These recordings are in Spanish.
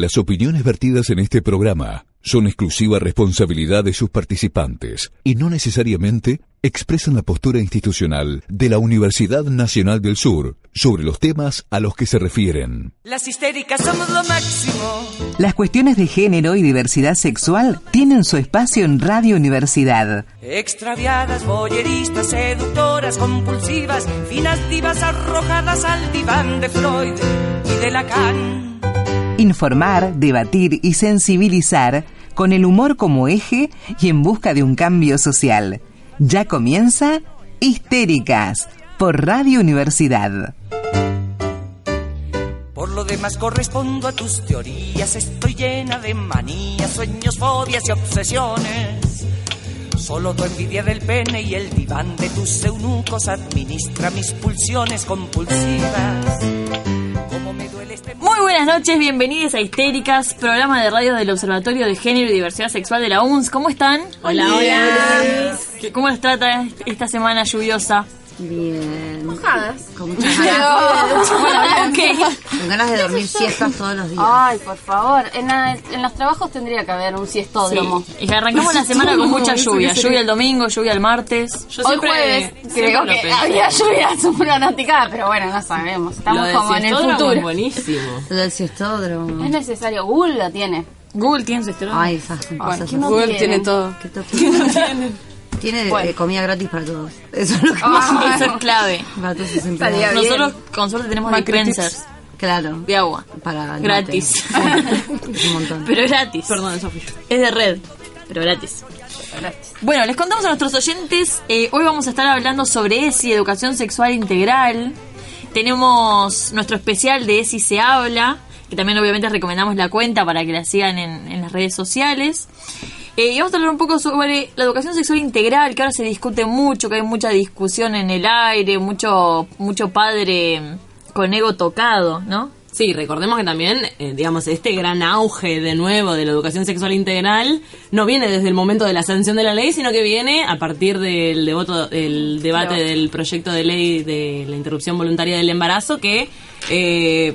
Las opiniones vertidas en este programa son exclusiva responsabilidad de sus participantes y no necesariamente expresan la postura institucional de la Universidad Nacional del Sur sobre los temas a los que se refieren. Las histéricas somos lo máximo. Las cuestiones de género y diversidad sexual tienen su espacio en Radio Universidad. Extraviadas, boyeristas, seductoras, compulsivas, finas divas arrojadas al diván de Freud y de Lacan. Informar, debatir y sensibilizar con el humor como eje y en busca de un cambio social. Ya comienza Histéricas por Radio Universidad. Por lo demás correspondo a tus teorías, estoy llena de manías, sueños, fobias y obsesiones. Solo tu envidia del pene y el diván de tus eunucos administra mis pulsiones compulsivas. Cómo me duele este Muy buenas noches, bienvenidos a Histéricas, programa de radio del Observatorio de Género y Diversidad Sexual de la UNS. ¿Cómo están? Hola, hola. ¿Cómo les trata esta semana lluviosa? Bien. Mojadas. Con muchas ganas, Bueno, con ganas de dormir siestas todos los días. Ay, por favor. En, la- en los trabajos tendría que haber un siestódromo. Sí. Y arrancamos la semana con mucha lluvia. Lluvia el domingo, lluvia el martes. Yo Hoy siempre, jueves siempre creo que pensé. había lluvia pronosticada, pero bueno, no sabemos. Estamos como en el siestódromo es futuro. buenísimo. Lo del siestódromo. Es necesario. Google lo tiene. Google tiene su estilo. Ay, esas Ay, cosas. ¿qué no Google tienen? tiene todo. ¿Qué toque? Tiene Bueno. eh, comida gratis para todos. Eso es lo que. Eso es clave. para todos sus empleados. Nosotros con suerte tenemos dispensers Claro. de agua. Para Gratis. Es un montón. Pero gratis. Perdón, Sofía. Es de red, pero gratis. Bueno, les contamos a nuestros oyentes, eh, hoy vamos a estar hablando sobre ESI, Educación Sexual Integral. Tenemos nuestro especial de ESI Se Habla, que también obviamente recomendamos la cuenta para que la sigan en, en las redes sociales. Eh, y vamos a hablar un poco sobre la educación sexual integral, que ahora se discute mucho, que hay mucha discusión en el aire, mucho, mucho padre con ego tocado, ¿no? Sí, recordemos que también, eh, digamos, este gran auge de nuevo de la educación sexual integral no viene desde el momento de la sanción de la ley, sino que viene a partir del, devoto, del debate del proyecto de ley de la interrupción voluntaria del embarazo, que eh,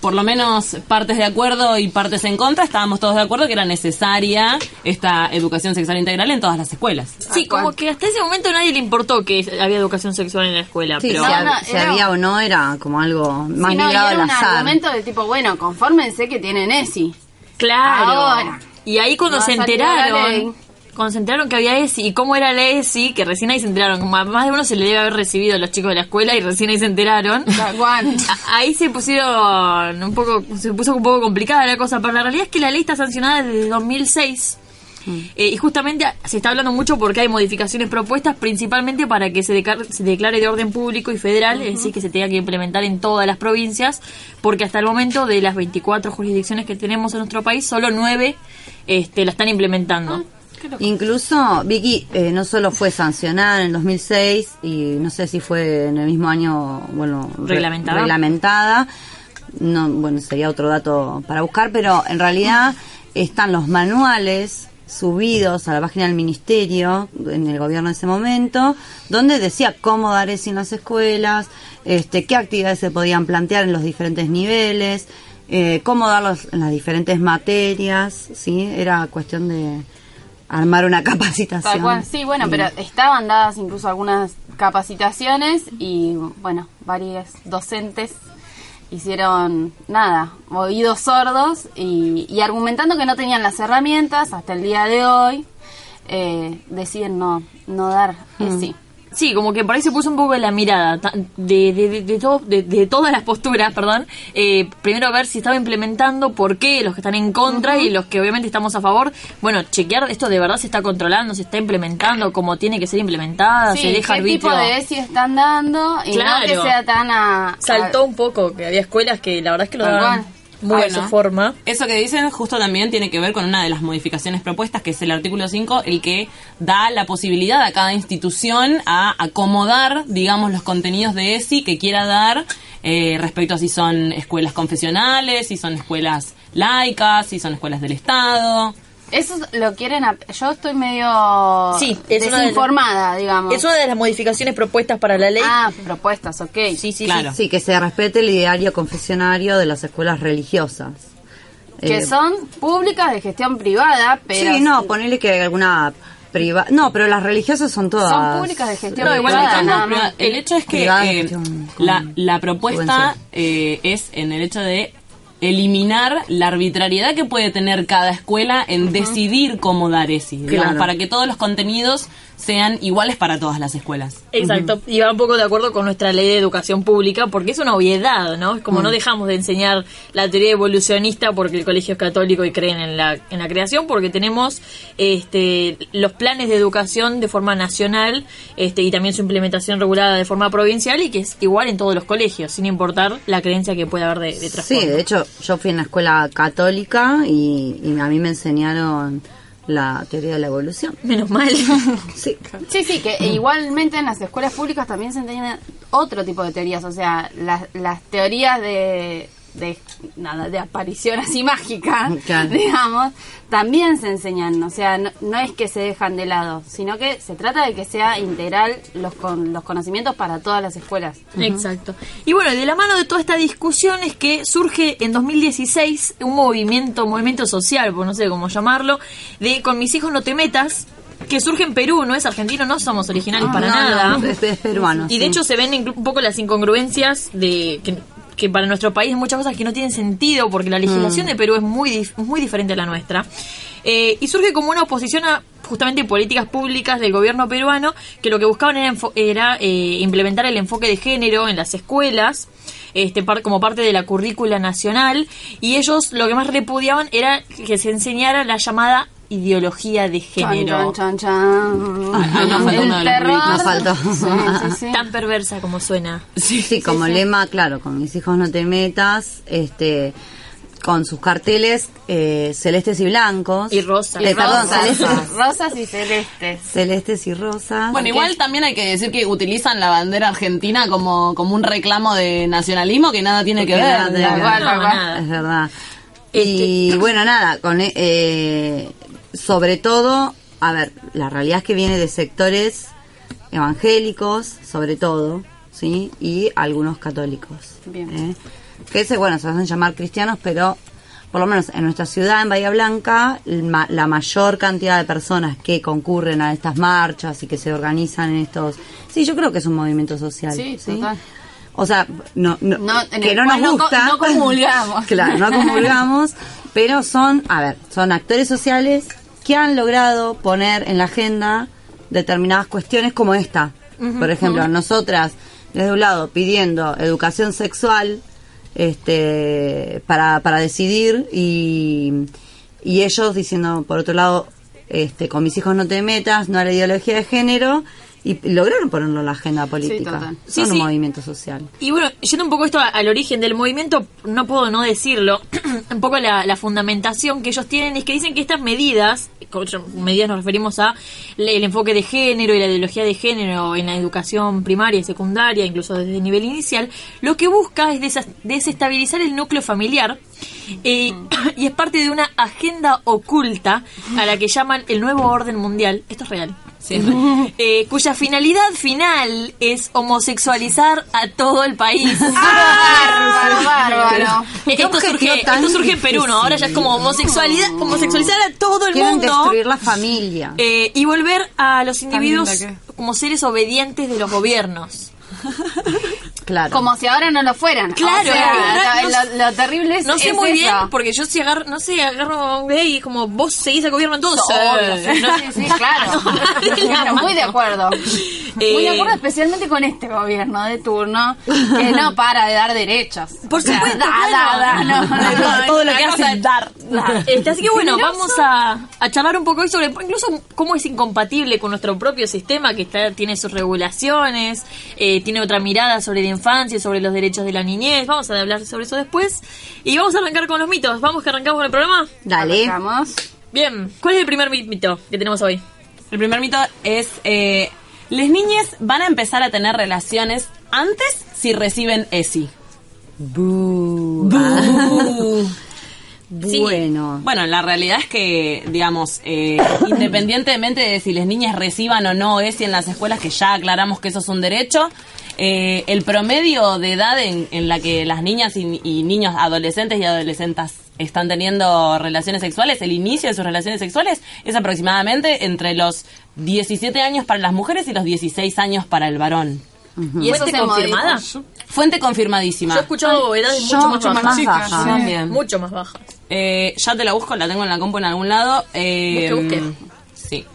por lo menos partes de acuerdo y partes en contra, estábamos todos de acuerdo que era necesaria esta educación sexual integral en todas las escuelas. Sí, como que hasta ese momento a nadie le importó que había educación sexual en la escuela, Sí, pero si, No, hab- no, si era- había o no era como algo más Sí, no, ligado era al un azar. argumento de tipo, bueno, confórmense que tienen ESI. claro. Ahora. y ahí cuando se enteraron, cuando se enteraron que había ESI y cómo era la ESI, que recién ahí se enteraron, como a más de uno se le debe haber recibido a los chicos de la escuela y recién ahí se enteraron. Ahí se pusieron un poco, se puso un poco complicada la cosa, pero la realidad es que la ley está sancionada desde 2006. Eh, y justamente se está hablando mucho porque hay modificaciones propuestas principalmente para que se, se declare de orden público y federal, es decir, que se tenga que implementar en todas las provincias, porque hasta el momento de las 24 jurisdicciones que tenemos en nuestro país, solo 9 este, la están implementando. Incluso Vicky eh, no solo fue sancionada en el 2006 y no sé si fue en el mismo año, bueno, re- Reglamentada. reglamentada. No, bueno, sería otro dato para buscar, pero en realidad están los manuales subidos a la página del ministerio en el gobierno de ese momento, donde decía cómo dar eso en las escuelas, este, qué actividades se podían plantear en los diferentes niveles, eh, cómo darlos en las diferentes materias, sí, era cuestión de armar una capacitación. Cual, sí, bueno, Y- pero estaban dadas incluso algunas capacitaciones y, bueno, varios docentes hicieron nada, oídos sordos y, y argumentando que no tenían las herramientas hasta el día de hoy, eh, deciden no, no dar sí. Sí, como que por ahí se puso un poco la mirada de, de, de, de todo- de- de todas las posturas, perdón. Eh, primero ver si estaba implementando, por qué, los que están en contra y los que obviamente estamos a favor. Bueno, chequear esto de verdad se está controlando, se está implementando como tiene que ser implementada, Sí, se deja qué tipo de ESI están dando y Claro. no que sea tan a... Saltó un poco, que había escuelas que la verdad es que lo daban muy a Bueno. su forma. Eso que dicen justo también tiene que ver con una de las modificaciones propuestas, que es el artículo 5, el que da la posibilidad a cada institución a acomodar, digamos, los contenidos de ESI que quiera dar eh, respecto a si son escuelas confesionales, si son escuelas laicas, si son escuelas del Estado. Eso lo quieren... Yo estoy medio Sí, es una de las- desinformada, digamos. Es una de las modificaciones propuestas para la ley. Ah, propuestas, ok. sí, sí, claro. sí. Sí, que se respete el ideario confesionario de las escuelas religiosas. Que Eh, son públicas de gestión privada, pero... sí, no, ponele que hay alguna privada. No, pero las religiosas son todas. Son públicas de gestión No, igual privada, no, el hecho es que eh, la, la propuesta eh, es en el hecho de eliminar la arbitrariedad que puede tener cada escuela en decidir cómo dar ESI, digamos, Claro. para que todos los contenidos sean iguales para todas las escuelas. Exacto, y va un poco de acuerdo con nuestra ley de educación pública, porque es una obviedad, ¿no? Es como no dejamos de enseñar la teoría evolucionista porque el colegio es católico y creen en la, en la creación, porque tenemos este, los planes de educación de forma nacional este, y también su implementación regulada de forma provincial y que es igual en todos los colegios, sin importar la creencia que pueda haber de, de Sí, de hecho, yo fui en la escuela católica y, y a mí me enseñaron la teoría de la evolución. Menos mal. Sí. Sí, sí, que igualmente en las escuelas públicas también se enseñan otro tipo de teorías, o sea, las, las teorías de, de nada, de aparición así mágica, Claro. digamos, también se enseñan, o sea, no, no es que se dejan de lado, sino que se trata de que sea integral los con, los conocimientos para todas las escuelas. Exacto. Y bueno, de la mano de toda esta discusión es que surge en 2016 un movimiento, movimiento social, pues no sé cómo llamarlo, de Con mis hijos no te metas, que surge en Perú, no es argentino, no somos originarios Ah, para no, nada. no, es, es peruano. y de sí. hecho se ven un poco las incongruencias de que, que para nuestro país hay muchas cosas que no tienen sentido porque la legislación Mm. de Perú es muy dif- muy diferente a la nuestra. Eh, y surge como una oposición a justamente políticas públicas del gobierno peruano que lo que buscaban era, era eh, implementar el enfoque de género en las escuelas este par- como parte de la currícula nacional y ellos lo que más repudiaban era que se enseñara la llamada ideología de género Chan, chan, chan. Ah, ah, nos faltó El uno de los terror. Nos faltó. Sí, sí, sí. tan perversa como suena Sí, como lema, claro, con mis hijos no te metas, este, con sus carteles eh, celestes y blancos. Y rosas. Eh, perdón, Rosas, celestes. rosas y celestes. Celestes y rosas. Bueno, igual también hay que decir que utilizan la bandera argentina como, como un reclamo de nacionalismo que nada tiene que ver. nada No. Es verdad. Este- Y bueno, nada, con eh, sobre todo, a ver, la realidad es que viene de sectores evangélicos, sobre todo, ¿sí? Y algunos católicos. Bien. ¿eh? Que se, bueno, se hacen llamar cristianos, pero por lo menos en nuestra ciudad, en Bahía Blanca, la mayor cantidad de personas que concurren a estas marchas y que se organizan en estos... Sí, yo creo que es un movimiento social. Sí, total. O sea, no, no, que no nos cual no gusta. no comulgamos. claro, no comulgamos, pero son, a ver, son actores sociales que han logrado poner en la agenda determinadas cuestiones como esta. Por ejemplo, nosotras, desde un lado, pidiendo educación sexual este para, para decidir y, y ellos diciendo, por otro lado, este con mis hijos no te metas, no a la ideología de género, y lograron ponerlo en la agenda política. Son Sí, un sí. movimiento social. Y bueno, yendo un poco esto al origen del movimiento, no puedo no decirlo, un poco la, la fundamentación que ellos tienen es que dicen que estas medidas, con medidas nos referimos a el enfoque de género y la ideología de género en la educación primaria y secundaria, incluso desde el nivel inicial, lo que busca es desestabilizar el núcleo familiar eh, y es parte de una agenda oculta a la que llaman el nuevo orden mundial. Esto es real. Eh, cuya finalidad final es homosexualizar a todo el país. Qué esto, surge, esto surge en Perú, ¿no? Ahora ya es como homosexualidad, homosexualizar a todo el Quieren mundo destruir la familia. eh, y volver a los individuos como seres obedientes de los gobiernos. claro. Como si ahora no lo fueran. Claro, O sea, no- lo, lo terrible es No sé es muy eso. bien, porque yo si agarro, no sé, agarro a un gay y como vos seguís al gobierno entonces. No- sí, sí, Claro, muy de acuerdo. Eh, Muy de acuerdo especialmente con este gobierno de turno que no para de dar derechos. Por supuesto, da, claro. da, da, no, no, no, Todo lo que hace es dar. Este, así que bueno, vamos a, a charlar un poco hoy sobre incluso cómo es incompatible con nuestro propio sistema que está, tiene sus regulaciones, eh, tiene otra mirada sobre la infancia, sobre los derechos de la niñez. Vamos a hablar sobre eso después. Y vamos a arrancar con los mitos. ¿Vamos que arrancamos con el programa? Dale. Arrancamos. Bien, ¿cuál es el primer mi- mito que tenemos hoy? El primer mito es, eh, las niñas van a empezar a tener relaciones antes si reciben ESI. Sí. Bueno. Bueno, la realidad es que, digamos, eh, independientemente de si las niñas reciban o no ESI en las escuelas, que ya aclaramos que eso es un derecho, eh, el promedio de edad en, en la que las niñas y, y niños, adolescentes y adolescentes están teniendo relaciones sexuales, el inicio de sus relaciones sexuales es aproximadamente entre los 17 años para las mujeres y los 16 años para el varón. ¿Y eso Fuente confirmada? Fuente confirmadísima. Yo he escuchado edades mucho más bajas. más bajas. También. Mucho más bajas. Eh, ya te la busco, la tengo en la compu en algún lado. Eh, Busque, busque. Sí.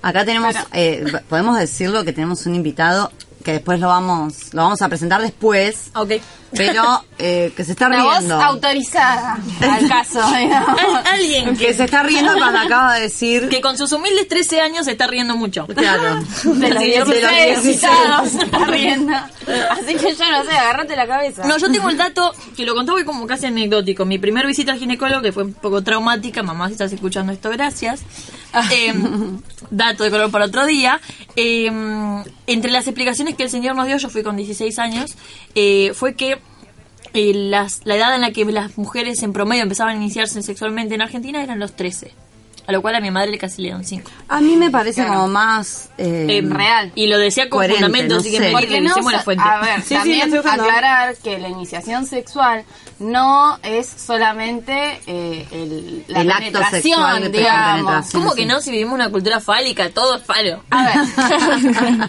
Acá tenemos, eh, podemos decirlo que tenemos un invitado que después lo vamos, lo vamos a presentar después, Ok. pero eh, que se está Una voz riendo. autorizada al caso. Al- alguien Que que, se está riendo cuando acaba de decir. que con sus humildes 13 años se está riendo mucho. Claro. De los De los 16 16. citados, se está riendo. Así que yo no sé, agárrate la cabeza. No, yo tengo el dato que lo contaba hoy como casi anecdótico. Mi primer visita al ginecólogo, que fue un poco traumática, mamá, si estás escuchando esto, gracias. Eh, dato de color para otro día. Eh, entre las explicaciones que el señor nos dio, yo fui con 16 años, eh, fue que eh, las, la edad en la que las mujeres en promedio empezaban a iniciarse sexualmente en Argentina eran los 13. A lo cual a mi madre le casi le dieron 5. A mí me parece como más. eh, Eh, real. Y lo decía con fundamento, no así que sé. me Porque no, la fuente. a ver, Sí, sí, también aclarar que la iniciación sexual no es solamente eh, el, la El acto penetración, sexual digamos. ¿Cómo sí. que no? Si vivimos una cultura fálica, todo es falo. A ver,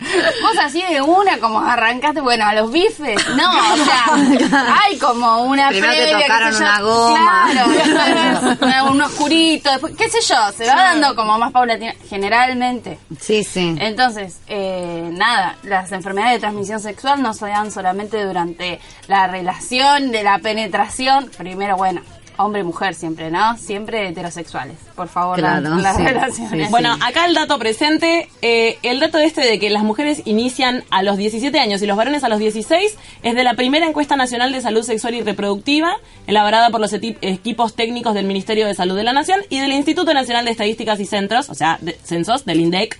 vos así de una como arrancaste, bueno, a los bifes, no, o sea, hay como una Primero te previa, qué tocaron yo, una goma. claro, una- un oscurito, después, qué sé yo, se va dando como más paulatina, generalmente. Sí, sí. Entonces, eh, nada, las enfermedades de transmisión sexual no se dan solamente durante la relación de la penetración, primero, bueno, hombre-mujer siempre, ¿no? Siempre heterosexuales, por favor, las- Claro, las sí, relaciones. sí. Bueno, acá el dato presente, eh, el dato este de que las mujeres inician a los 17 años y los varones a los 16 es de la primera encuesta nacional de salud sexual y reproductiva, elaborada por los equipos técnicos del Ministerio de Salud de la Nación y del Instituto Nacional de Estadísticas y Centros, o sea, de- censos, del INDEC,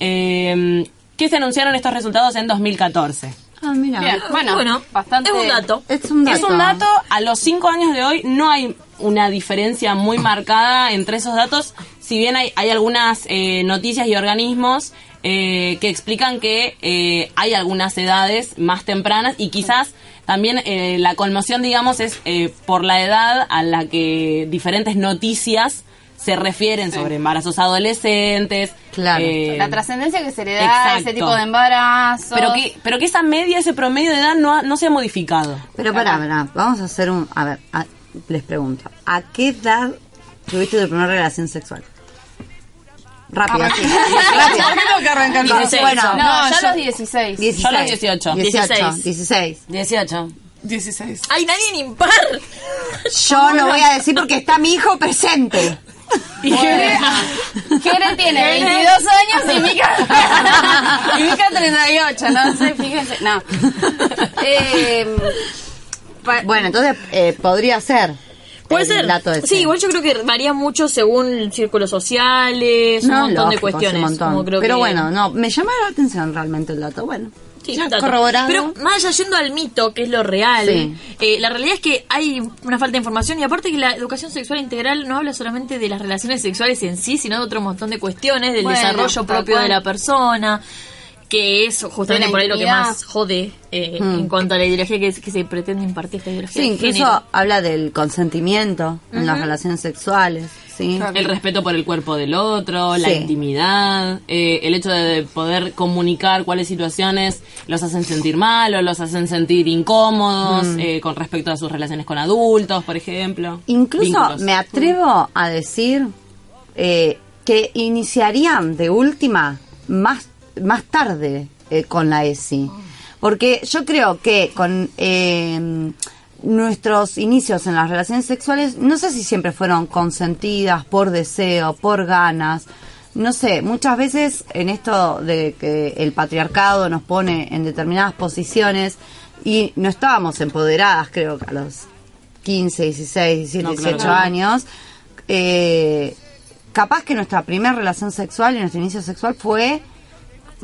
eh, que se anunciaron estos resultados en 2014. Ah, mira. Bien, bueno, Bueno, bastante. es un dato. Es un dato. Es un dato, a los cinco años de hoy no hay una diferencia muy marcada entre esos datos, si bien hay, hay algunas eh, noticias y organismos eh, que explican que eh, hay algunas edades más tempranas y quizás también eh, la conmoción, digamos, es eh, por la edad a la que diferentes noticias se refieren sobre embarazos adolescentes. Claro. eh, La trascendencia que se le da a ese tipo de embarazo. pero que, pero que esa media, ese promedio de edad no, ha- no se ha modificado. Pero pará, pará, vamos a hacer un... A ver, a- les pregunto. ¿A qué edad tuviste tu primera relación sexual? Rápido, así. Rápido. tengo que arrancar? 16. Bueno, no, no, yo los 16. 16. Yo a los 18. 18, 16. 18. 16. ¡Hay nadie en impar! Yo lo voy a decir porque está mi hijo presente. Y Jere, Jere tiene 22 años y Mica, y Mica 38, no sé, fíjense. No. Eh, pa- Bueno, entonces eh, podría ser. Puede ser. dato ese. Sí, igual yo creo que varía mucho según círculos sociales, un No, montón de cuestiones. un montón. como creo Pero que- bueno, no, me llama la atención realmente el dato. Bueno, Sí, dato. corroborado. Pero más allá yendo al mito, que es lo real, Sí. eh, la realidad es que hay una falta de información y aparte que la educación sexual integral no habla solamente de las relaciones sexuales en sí, sino de otro montón de cuestiones, del Bueno, desarrollo propio cual. de la persona, que es justamente por ahí lo que más jode eh, en cuanto a la ideología que, que se pretende impartir esta ideología. Hmm. Sí, incluso género. habla del consentimiento en las relaciones sexuales. Sí. El respeto por el cuerpo del otro, la intimidad, eh, el hecho de poder comunicar cuáles situaciones los hacen sentir mal o los hacen sentir incómodos Mm. eh, con respecto a sus relaciones con adultos, por ejemplo. Incluso Vínculos. me atrevo a decir eh, que iniciarían de última más, más tarde eh, con la ESI. Porque yo creo que con eh, nuestros inicios en las relaciones sexuales, no sé si siempre fueron consentidas por deseo, por ganas. No sé, muchas veces en esto de que el patriarcado nos pone en determinadas posiciones y no estábamos empoderadas, creo que a los 15, 16, 17, No, claro 18 que no. años, eh, capaz que nuestra primera relación sexual y nuestro inicio sexual fue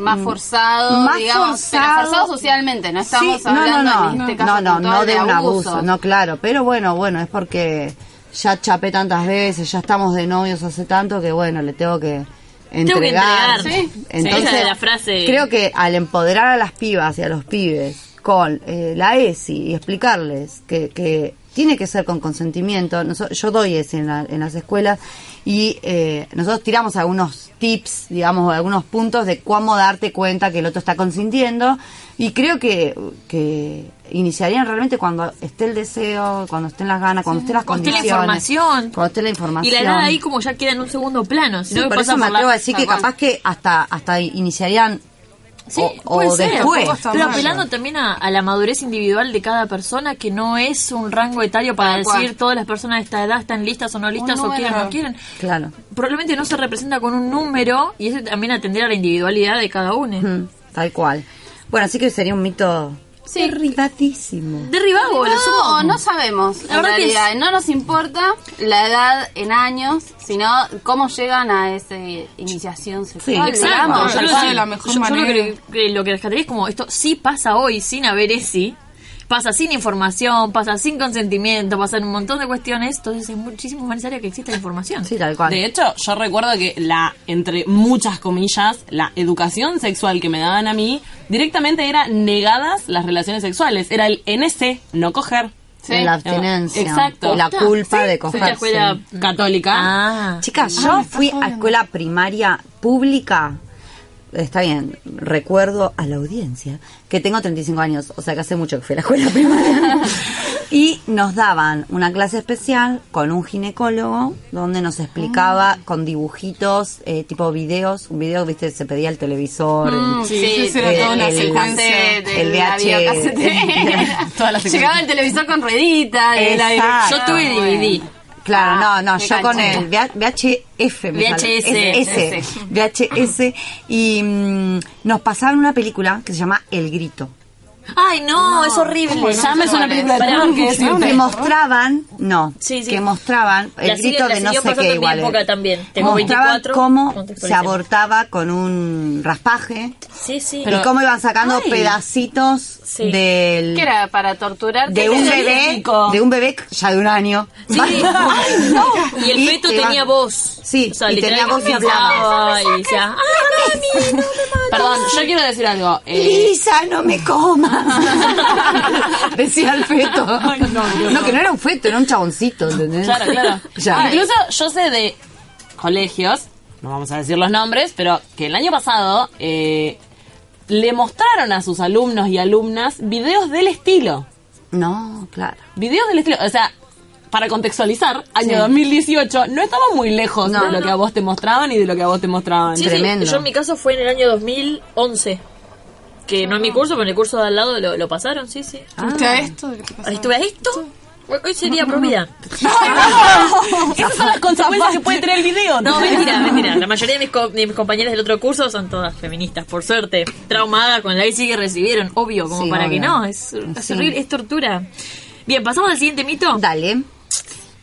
más forzado, más digamos, pero forzado. forzado socialmente, no estamos Sí, no, no, hablando no, en este no, caso no, no puntual de un abuso, no, claro, pero bueno, bueno, es porque ya chapé tantas veces, ya estamos de novios hace tanto que bueno, le tengo que entregar. entregar, sí. Entonces, Esa es la frase. creo que al empoderar a las pibas y a los pibes con eh, la ESI y explicarles que, que tiene que ser con consentimiento. Yo doy ese en, la- en las escuelas y eh, nosotros tiramos algunos tips, digamos, algunos puntos de cómo darte cuenta que el otro está consintiendo y creo que, que iniciarían realmente cuando esté el deseo, cuando estén las ganas, cuando estén las Cuando esté la condiciones. información. Cuando esté la Y información. la edad ahí como ya queda en un segundo plano. Si Sí, no por pasa eso me atrevo a decir que capaz que hasta, hasta iniciarían Sí, o, puede o ser. después. Pero apelando también a, a la madurez individual de cada persona, que no es un rango etario para Tal cual. decir todas las personas de esta edad están listas o no listas o quieren o no quieren. Claro. Probablemente no se representa con un número y eso también atender a la individualidad de cada uno. Mm, tal cual. Bueno, así que sería un mito Sí. derribadísimo. Derribado, lo No, somos. no sabemos. La en es- realidad, no nos importa la edad en años, sino cómo llegan a esa iniciación sexual. Sí, digamos. Yo lo- de la mejor yo- yo lo que, que lo que rescataría es como esto sí pasa hoy sin haber ese pasa sin información, pasa sin consentimiento, pasan un montón de cuestiones, entonces es muchísimo más necesario que exista la información. Sí, tal cual. De hecho, yo recuerdo que la, entre muchas comillas, la educación sexual que me daban a mí, directamente era negadas las relaciones sexuales. Era el NC, no coger. Sí. la abstinencia. Exacto. La culpa de Fuiste a coger. escuela Católica. Ah, Chicas, yo fui a escuela primaria pública. Está bien, recuerdo a la audiencia que tengo 35 años, o sea que hace mucho que fui a la escuela primaria. y nos daban una clase especial con un ginecólogo donde nos explicaba con dibujitos, eh, tipo videos, un video, viste, se pedía el televisor. el- Sí, sí, sí, era el- toda una el- secuencia. el VH, la secuencia. Llegaba el televisor con ruedita. de la yo tuve DVD. Claro, Ah, no, no, yo con el VH VHF. me. VHS. S, VHS. Y mm, nos pasaron una película que se llama El Grito. Ay, no, es horrible. Ya me suena película de terror que. Que mostraban, no, Sí, sí. que mostraban el La sigue- grito la de no sé qué igual. época es. también. Tengo mostraban 24, cómo se abortaba con un raspaje Sí, sí. y cómo iban sacando Ay. pedacitos Sí. del ¿Qué era? ¿Para torturar? de un bebé, de un bebé ya de un año. Sí. Ay, no. Y el feto te tenía voz. Sí, o sea, y tenía voz y pensaba y decía, "Ay, mami, no me mates". Perdón, yo quiero decir algo. eh, Lisa, no me comas. Decía el feto. no, que no era un feto, era un chaboncito, ¿entendés? Claro, claro. Ya. Incluso yo sé de colegios, no vamos a decir los nombres, pero que el año pasado eh, le mostraron a sus alumnos y alumnas videos del estilo. No, claro. Videos del estilo. O sea, para contextualizar, año Sí. 2018 no estaba muy lejos No, de lo no. que a vos te mostraban y de lo que a vos te mostraban. Sí, sí, Tremendo. Yo en mi caso fue en el año 2011. Que no en mi curso, pero en el curso de al lado lo, lo pasaron, sí, sí. ¿Viste a esto? Estuve a esto. Hoy sería prohibida. Esas son las consecuencias que puede tener el video. No, mentira, mentira. La mayoría de mis, co- de mis compañeras del otro curso son todas feministas, por suerte. Traumada con la sí que recibieron, obvio, como Sí, para que no. Es, es Sí. horrible, es tortura. Bien, pasamos al siguiente mito. Dale.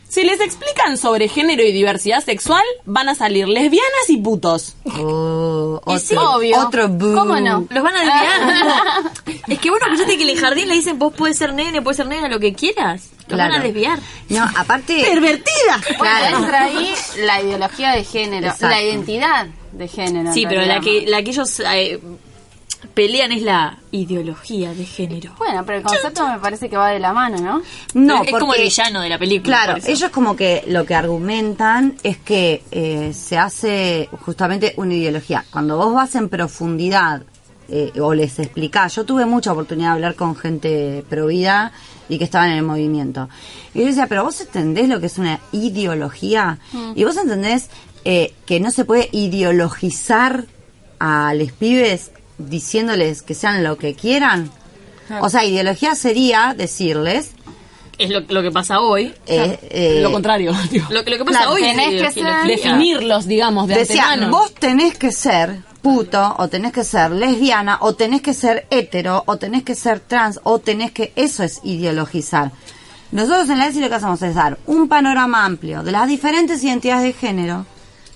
Si les explican sobre género y diversidad sexual, van a salir lesbianas y putos. Oh, Y otro, sí, obvio. otro boo. ¿Cómo no? Los van a desviar. es que bueno, fíjate que en el jardín le dicen vos puedes ser nene, puedes ser nena, lo que quieras. Los van a Claro. desviar. No, aparte. ¡Pervertida! Bueno, entra ahí la ideología de género, Exacto. la identidad de género. Sí, pero la que, la que ellos eh, pelean es la ideología de género. Bueno, pero el concepto me parece que va de la mano, ¿no? No, es como el villano de la película. Claro, ellos como que lo que argumentan es que eh, se hace justamente una ideología. Cuando vos vas en profundidad eh, o les explicás, yo tuve mucha oportunidad de hablar con gente pro vida y que estaban en el movimiento. Y yo decía, pero vos entendés lo que es una ideología y vos entendés eh, que no se puede ideologizar a los pibes diciéndoles que sean lo que quieran. O sea, ideología sería decirles Es lo, lo que pasa hoy. eh, eh, Lo contrario, digo. Lo, que- lo que pasa Claro, hoy es tenés que ser- Definirlos, digamos, de decía, antemano. vos tenés que ser puto, o tenés que ser lesbiana, o tenés que ser hetero, o tenés que ser trans, o tenés que... Eso es ideologizar. Nosotros en la ESI lo que hacemos es dar un panorama amplio de las diferentes identidades de género,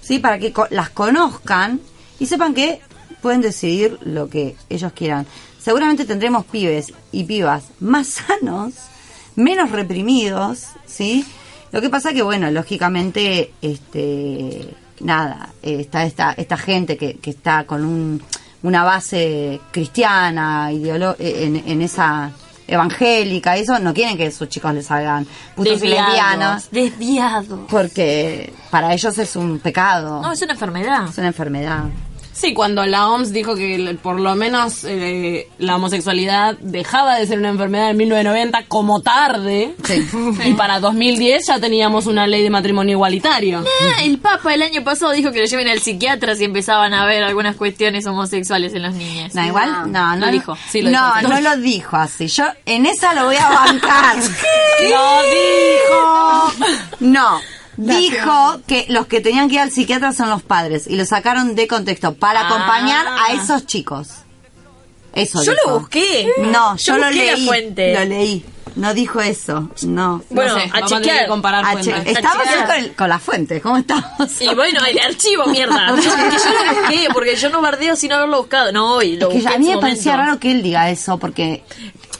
¿sí? Para que co- las conozcan y sepan que pueden decidir lo que ellos quieran. Seguramente tendremos pibes y pibas más sanos, menos reprimidos, ¿sí? Lo que pasa que, bueno, lógicamente, este, nada, está esta, esta gente que, que está con un, una base cristiana, ideolo- eh, en, en esa evangélica eso, no quieren que sus chicos les salgan putos y lesbianos. Desviados. Porque para ellos es un pecado. No, es una enfermedad. Es una enfermedad. Sí, cuando la OMS dijo que por lo menos eh, la homosexualidad dejaba de ser una enfermedad en 1990 como tarde, Sí. y para 2010 ya teníamos una ley de matrimonio igualitario. El Papa el año pasado dijo que lo lleven al psiquiatra si empezaban a ver algunas cuestiones homosexuales en los niños. No, igual, no, no lo dijo. Sí, lo dijo. no, no lo dijo así. Yo en esa lo voy a bancar. ¡Lo dijo! No. Dijo que los que tenían que ir al psiquiatra son los padres y lo sacaron de contexto para Ah. acompañar a esos chicos. Eso Yo dijo. lo busqué. No, yo, lo leí. la fuente. Lo leí. No dijo eso. No. Bueno, no sé, a a chequear. que comparar fuentes. che, estamos chequear. con, el- con la fuente. ¿Cómo estamos? Y bueno, el archivo, mierda. Yo, que yo lo busqué, porque yo no bardeo sin haberlo buscado. No, hoy lo Es que busqué a mí me parecía raro que él diga eso porque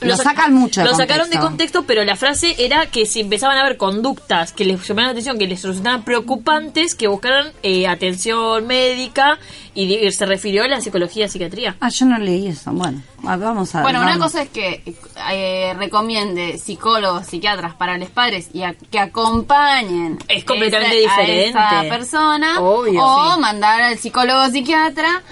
lo, sac- sacan mucho de Lo sacaron de contexto. pero la frase era que si empezaban a ver conductas que les llamaban la atención, que les resultaban preocupantes, que buscaran eh, atención médica y se refirió a la psicología y psiquiatría. Ah, yo no leí eso. Bueno, vamos a ver. Bueno, una cosa es que eh, recomiende psicólogos, psiquiatras para los padres y a- que acompañen Es completamente diferente. a esa persona Obvio, o sí. mandar al psicólogo o psiquiatra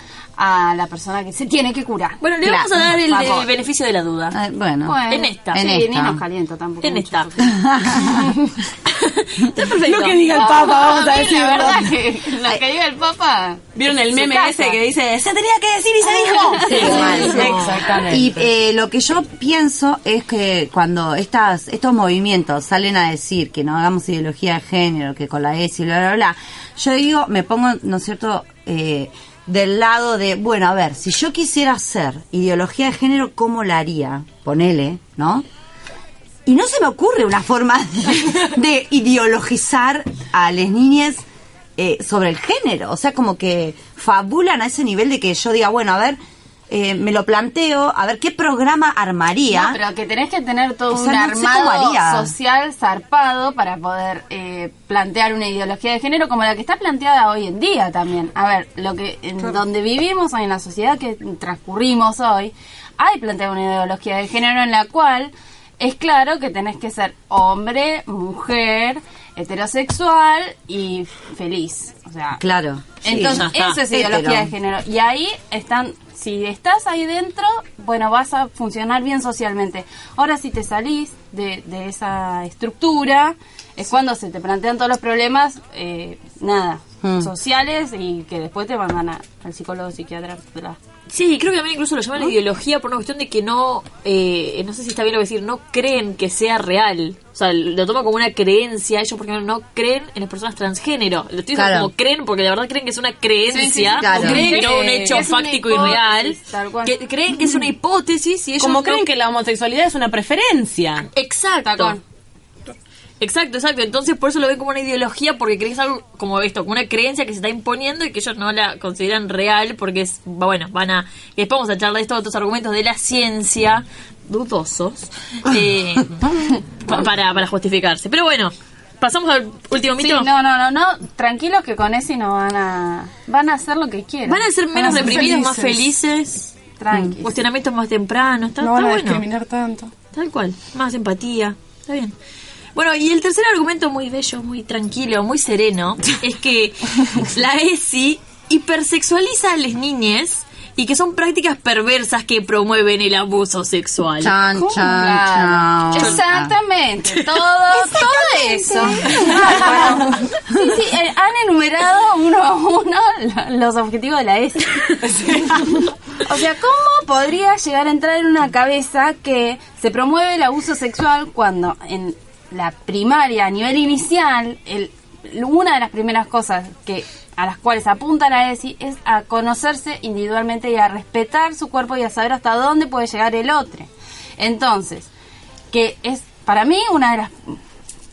a la persona que se tiene que curar. Bueno, le Claro, vamos a dar el, beneficio de la duda. Ah, bueno. Bueno, en esta. En sí, esta. ni nos caliento tampoco. en esta. Está perfecto. Lo que diga el Papa, vamos a mí decir. La verdad que lo que diga el Papa. ¿Vieron el meme casa. ese que dice, se tenía que decir y se dijo? Sí, mal, sí. Exactamente. Y eh, lo que yo pienso es que cuando estas estos movimientos salen a decir que no hagamos ideología de género, que con la ESI, bla, bla, bla, yo digo, me pongo, ¿no es cierto?, eh, del lado de, bueno, a ver, si yo quisiera hacer ideología de género, ¿cómo la haría? Ponele, ¿no? Y no se me ocurre una forma de, de ideologizar a las niñas eh, sobre el género. O sea, como que fabulan a ese nivel de que yo diga, bueno, a ver, eh, me lo planteo, a ver qué programa armaría. No, pero que tenés que tener todo O sea, un no armado social zarpado para poder eh, plantear una ideología de género como la que está planteada hoy en día también. A ver, lo que en donde vivimos hoy, en la sociedad que transcurrimos hoy, hay planteada una ideología de género en la cual es claro que tenés que ser hombre, mujer, heterosexual y feliz. O sea, Claro. sí. entonces, está. eso es ideología Hetero. de género. Y ahí están, si estás ahí dentro, bueno, vas a funcionar bien socialmente. Ahora, si te salís de, de esa estructura, es cuando se te plantean todos los problemas, eh, nada, Mm. sociales y que después te mandan a- al psicólogo psiquiatra. bla. Sí, creo que también incluso lo llaman ideología por una cuestión de que no, eh, no sé si está bien lo que decir, no creen que sea real. O sea, lo toman como una creencia ellos porque no, no creen en las personas transgénero. Lo estoy diciendo Claro. como creen porque la verdad creen que es una creencia, Sí, sí, sí, claro. no creen que no un hecho fáctico y real. Que creen que es una hipótesis y ellos Como no- creen que la homosexualidad es una preferencia. Exacto. Exacto, exacto. Entonces por eso lo ven como una ideología, porque creen que es algo como esto, como una creencia que se está imponiendo y que ellos no la consideran real, porque es, bueno, van a... Y después vamos a charlar de estos otros argumentos de la ciencia, dudosos, eh, pa- para, para justificarse. Pero bueno, pasamos al último Sí, mito. no, no, no, no, tranquilos que con ese no van a, van a hacer lo que quieran. Van a ser menos ser reprimidos, más felices, Tranqui. cuestionamientos más tempranos, está, No van está a bueno. discriminar tanto. Tal cual, más empatía, está bien. Bueno, y el tercer argumento muy bello, muy tranquilo, muy sereno, es que la ESI hipersexualiza a las niñas y que son prácticas perversas que promueven el abuso sexual. Chan, chan, chan. Exactamente, todo, todo eso. sí, sí, eh, han enumerado uno a uno lo- los objetivos de la ESI. O sea, ¿cómo podría llegar a entrar en una cabeza que se promueve el abuso sexual cuando en la primaria, a nivel inicial, el, una de las primeras cosas que a las cuales apunta la ESI es a conocerse individualmente y a respetar su cuerpo y a saber hasta dónde puede llegar el otro. Entonces, que es para mí una de las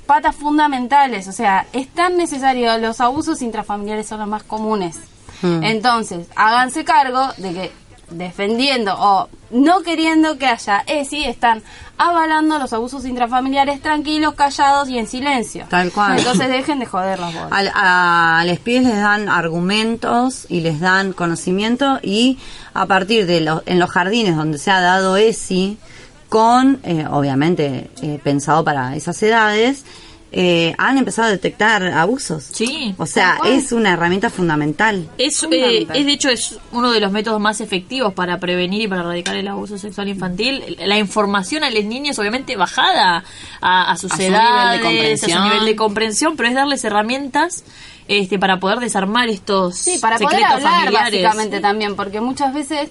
patas fundamentales, o sea, es tan necesario, los abusos intrafamiliares son los más comunes. Entonces, háganse cargo de que defendiendo o no queriendo que haya ESI, están avalando los abusos intrafamiliares tranquilos, callados y en silencio. Tal cual. Entonces dejen de joder las bolas. Al- a, los pibes les dan argumentos y les dan conocimiento y a partir de los, en los jardines donde se ha dado ESI, con, eh, obviamente, eh, pensado para esas edades, eh, han empezado a detectar abusos. Sí. O sea, es una herramienta fundamental. Es, eh, es de hecho es uno de los métodos más efectivos para prevenir y para erradicar el abuso sexual infantil. La información a los niños, obviamente, bajada a, a sus A su nivel de edades, a su nivel de comprensión, pero es darles herramientas este, para poder desarmar estos Sí, para poder secretos hablar familiares. básicamente también, porque muchas veces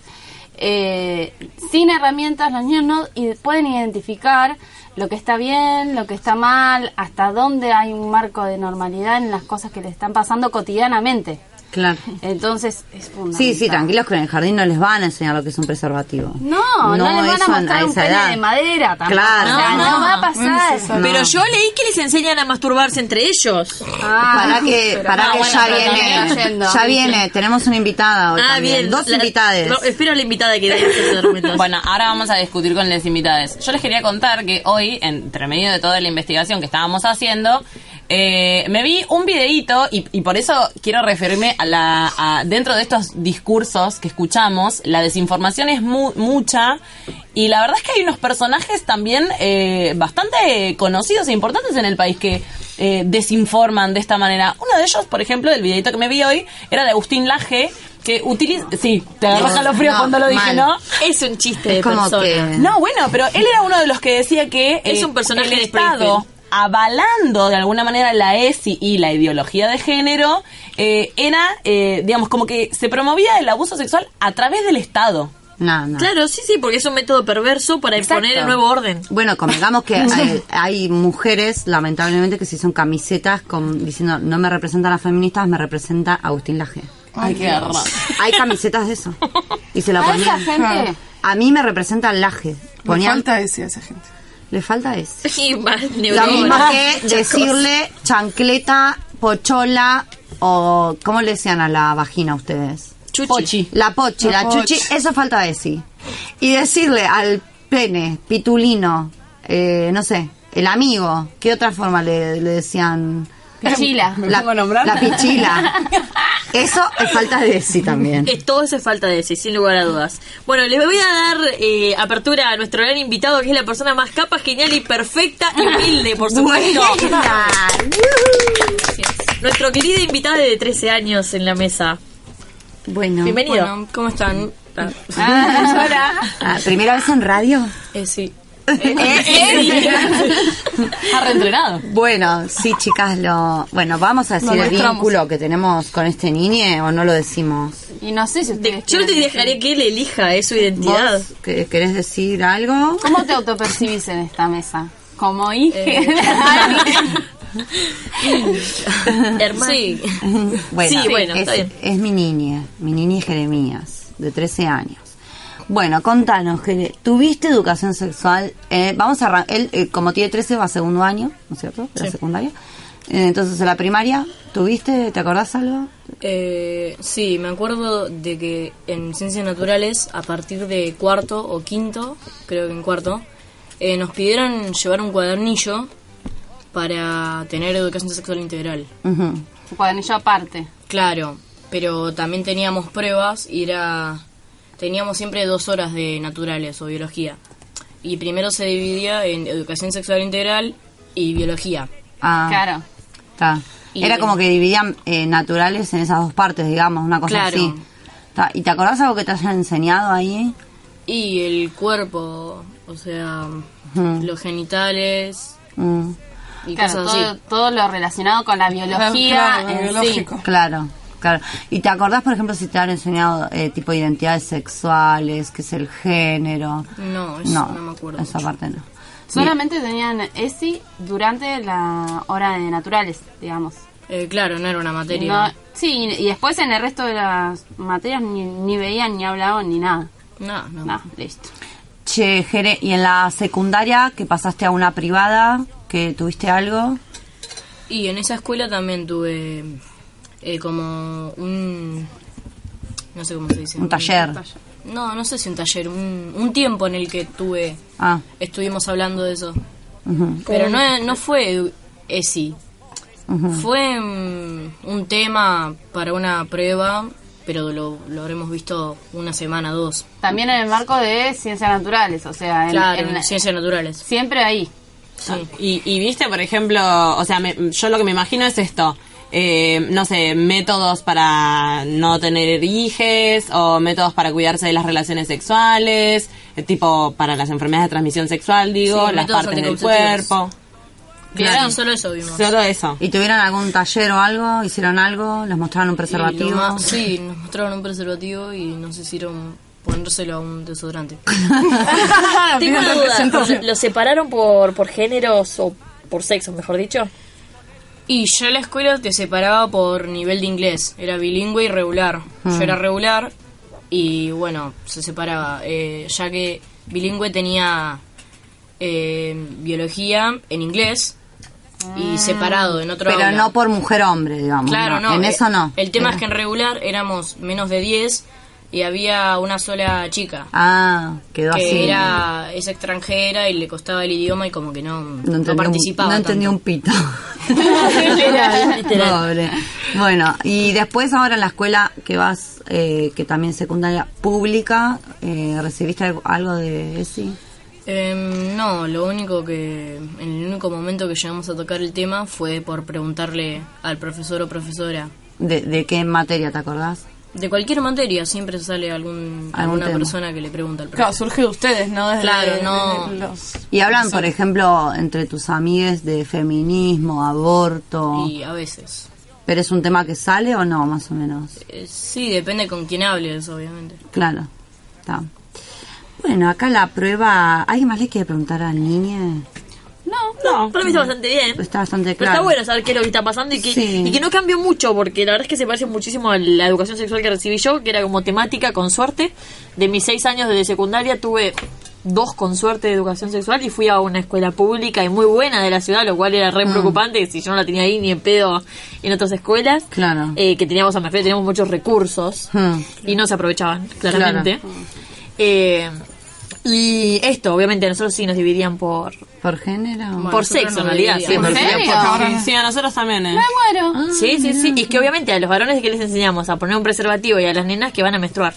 eh, sin herramientas los niños no pueden identificar lo que está bien, lo que está mal, hasta dónde hay un marco de normalidad en las cosas que le están pasando cotidianamente. Claro. Entonces es fundamental. Sí, sí, tranquilos que en el jardín no les van a enseñar lo que es un preservativo. No, no, les van a mostrar un esa pene edad. de madera tampoco. Claro. O sea, No, no, no. va a pasar eso. Pero yo leí que les enseñan a masturbarse entre ellos. Ah, para que, para no, que bueno, ya viene, ya viene, tenemos una invitada hoy Ah, también, bien. dos La- invitadas. no, espero a la invitada que dé. Bueno, ahora vamos a discutir con las invitadas. Yo les quería contar que hoy, entre medio de toda la investigación que estábamos haciendo, eh, me vi un videíto y, y por eso quiero referirme a la a- dentro de estos discursos que escuchamos, la desinformación es mu- mucha y la verdad es que hay unos personajes también eh, bastante conocidos e importantes en el país que eh, desinforman de esta manera. Uno de ellos, por ejemplo, del videito que me vi hoy, era de Agustín Laje, que utiliza... Sí, te agarras No, calofrío no, cuando lo dije, mal. ¿no? es un chiste de Es como persona. que- No, bueno, pero él era uno de los que decía que Es eh, un personaje el de Estado Springfield. Avalando de alguna manera la ESI y la ideología de género eh, era, eh, digamos, como que se promovía el abuso sexual a través del Estado. No, no. Claro, sí, sí, porque es un método perverso para Exacto. imponer el nuevo orden. Bueno, convengamos que hay, hay mujeres, lamentablemente, que se hicieron camisetas con, diciendo no me representan las feministas, me representa Agustín Laje. Ay, qué. Hay camisetas de eso. Y se la A esa ponían. gente A mí me representa Laje. Me Ponían, falta ese a esa gente. Le falta ese. Y más Lo neuronas. mismo que decirle chancleta, pochola o ¿cómo le decían a la vagina ustedes? Chuchi. Pochi. La pochi, la, La chuchi, eso falta decir. Y decirle al pene, pitulino, eh, no sé, el amigo, ¿qué otra forma le, le decían? Pichila. Me La, pongo a nombrar. la pichila. Eso es falta de decir también. Es todo eso es falta de decir, sin lugar a dudas. Bueno, le voy a dar eh, apertura a nuestro gran invitado, que es la persona más capa, genial y perfecta y humilde, por supuesto. Nuestro querido invitado de 13 años en la mesa. Bueno, Bienvenido. Bueno, ¿cómo están? Ah, Ah, ¿primera vez en radio? eh, sí. Está reentrenado. Bueno, sí, chicas, lo. Bueno, vamos a decir el mostramos. vínculo que tenemos con este niño o no lo decimos. Y no sé si ustedes yo no te quieren dejaré que él elija, es su identidad. ¿Vos que- querés decir algo? ¿Cómo te autopercibís en esta mesa? ¿Como hija? Hermano. Sí. Bueno, Sí, bueno, es, está bien. es mi niña, mi niña Jeremías, de 13 años. Bueno, contanos, Jere, ¿tuviste educación sexual? Eh, vamos a arran- él, eh, como tiene 13, va a segundo año, ¿no es cierto? De la secundaria. Eh, entonces, en la primaria, ¿tuviste? ¿Te acordás algo? Eh, sí, me acuerdo de que en ciencias naturales, a partir de cuarto o quinto, creo que en cuarto, eh, nos pidieron llevar un cuadernillo para tener educación sexual integral. Un cuadernillo aparte. Claro, pero también teníamos pruebas y era teníamos siempre dos horas de naturales o biología. Y primero se dividía en educación sexual integral y biología. Ah, Claro. está. Y- Era como que dividían eh, naturales en esas dos partes, digamos, una cosa Claro. así. Ta, ¿Y te acordás algo que te hayan enseñado ahí? Y el cuerpo, o sea, los genitales Mm, y Claro, cosas todo, así. todo lo relacionado con la biología Claro, en sí. biológico. claro, claro. ¿Y te acordás, por ejemplo, si te han enseñado eh, tipo identidades sexuales, qué es el género? No, eso no, no, me acuerdo. esa mucho. parte no. Solamente tenían ESI durante la hora de naturales, digamos. Eh, claro, no era una materia. No- sí, y y después en el resto de las materias ni, ni veían, ni hablaban, ni nada. No, no. No, listo. Che, Jere, ¿y en la secundaria que pasaste a una privada, que tuviste algo? Y en esa escuela también tuve eh, como un... No sé cómo se dice. Un taller. No, no sé si un taller, un, un tiempo en el que tuve, Ah, estuvimos hablando de eso. Pero no, no fue ESI, ujú. fue mm, un tema para una prueba pero lo, lo habremos visto una semana, dos. También en el marco de ciencias naturales, o sea, en, Claro, en- en ciencias naturales. siempre ahí. Sí. Y, y viste, por ejemplo, o sea, me- yo lo que me imagino es esto. Eh, no sé, métodos para no tener hijes o métodos para cuidarse de las relaciones sexuales, eh, tipo para las enfermedades de transmisión sexual, digo, Sí, las partes del cuerpo. Claro, solo eso vimos. Solo eso. ¿Y tuvieron algún taller o algo? ¿Hicieron algo? ¿Les mostraron un preservativo? más- sí, nos mostraron un preservativo y nos hicieron ponérselo a un desodorante. Tengo una duda. ¿Lo separaron por, por géneros o por sexo, mejor dicho? Y yo en la escuela te separaba por nivel de inglés. Era bilingüe y regular. Yo era regular y bueno, se separaba. eh, ya que bilingüe tenía eh, biología en inglés y separado en otro Pero aula. no por mujer-hombre, digamos. Claro, no. En eh, eso no. El tema es que en regular éramos menos de 10 y había una sola chica. Ah, quedó que así. era es extranjera y le costaba el idioma y como que no, no, no entendí, un, participaba no entendí tanto. un pito. Literal, literal. Pobre. Bueno, y después ahora en la escuela que vas, eh, que también es secundaria pública, eh, ¿recibiste algo, de ESI? Em, no, lo único que en el único momento que llegamos a tocar el tema fue por preguntarle al profesor o profesora ¿De, de qué materia te acordás? De cualquier materia siempre sale algún, alguna tema. persona que le pregunta al Claro, profesor. surge de ustedes, ¿no? Desde- Claro, no. los- Y hablan, por ejemplo, entre tus amigues de feminismo, aborto. Y a veces. ¿Pero es un tema que sale o no, más o menos? Eh, sí, depende con quién hables, obviamente. Claro. Está. Bueno, acá la prueba... ¿Alguien más le quiere preguntar al niño? No, para mí está bastante bien. Está bastante Pero claro. está bueno saber qué es lo que está pasando y que, Sí. y que no cambió mucho, porque la verdad es que se parece muchísimo a la educación sexual que recibí yo, que era como temática con suerte. De mis seis años de secundaria tuve dos con suerte de educación sexual y fui a una escuela pública y muy buena de la ciudad, lo cual era re preocupante si yo no la tenía ahí ni en pedo en otras escuelas. Claro. Eh, que teníamos, a me refiero, teníamos muchos recursos Hmm. y no se aprovechaban, claramente. Eh, y esto, obviamente, nosotros sí nos dividían por, ¿Por género? Bueno, por sexo, en realidad. Sí, ¿En porque- serio? Sí, sí, a nosotros también, ¿eh? Bueno, Sí, sí, sí. Y es que obviamente a los varones que les enseñamos a poner un preservativo y a las nenas que van a menstruar.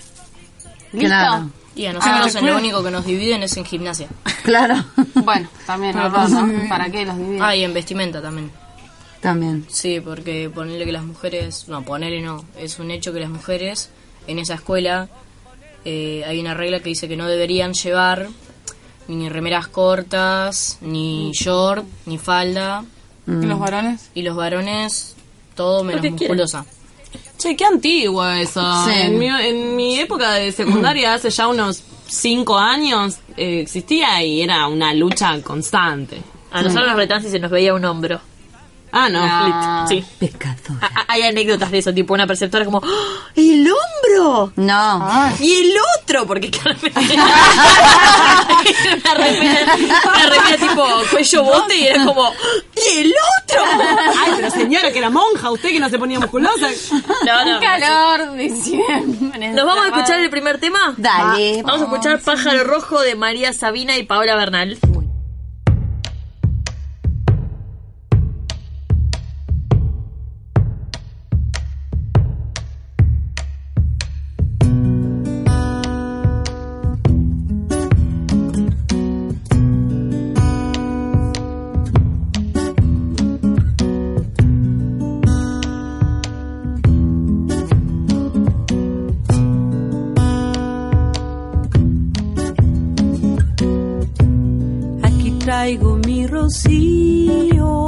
Claro. Y a nosotros Ah, en lo único que nos dividen es en gimnasia. Claro. bueno, también. ¿Para qué los dividen? Ah, y en vestimenta también. También. Sí, porque ponerle que las mujeres, no, ponerle no, es un hecho que las mujeres en esa escuela eh, hay una regla que dice que no deberían llevar ni remeras cortas, ni short, ni falda, ¿Y los varones? y los varones todo menos musculosa. Che, qué antiguo eso. Sí. En, mi, en mi época de secundaria, hace ya unos cinco años, eh, existía y era una lucha constante. A nosotros nos retan si se nos veía un hombro. Ah, no. Ah. Sí. Pecador. A- a- Hay anécdotas de eso, tipo una perceptora como ¡Ah! ¡El hombro! No. Y el otro, porque claramente una remera, una remera tipo cuello bote y era como ¡Y el otro! Ay, pero señora, que era monja, usted que no se ponía musculosa. No, no. Un calor, diciembre. ¿Nos vamos a escuchar el primer tema? Dale. Vamos a escuchar Pájaro Rojo de María Sabina y Paola Bernal. Rocío,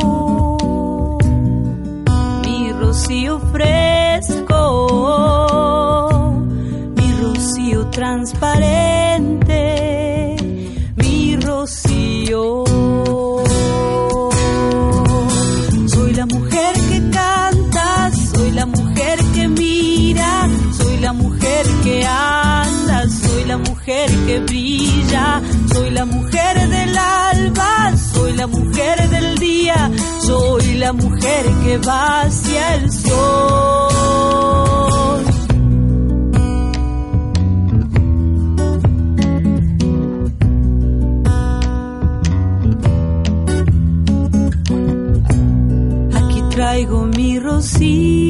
mi rocío fresco, soy la mujer que va hacia el sol. Aquí traigo mi rocío,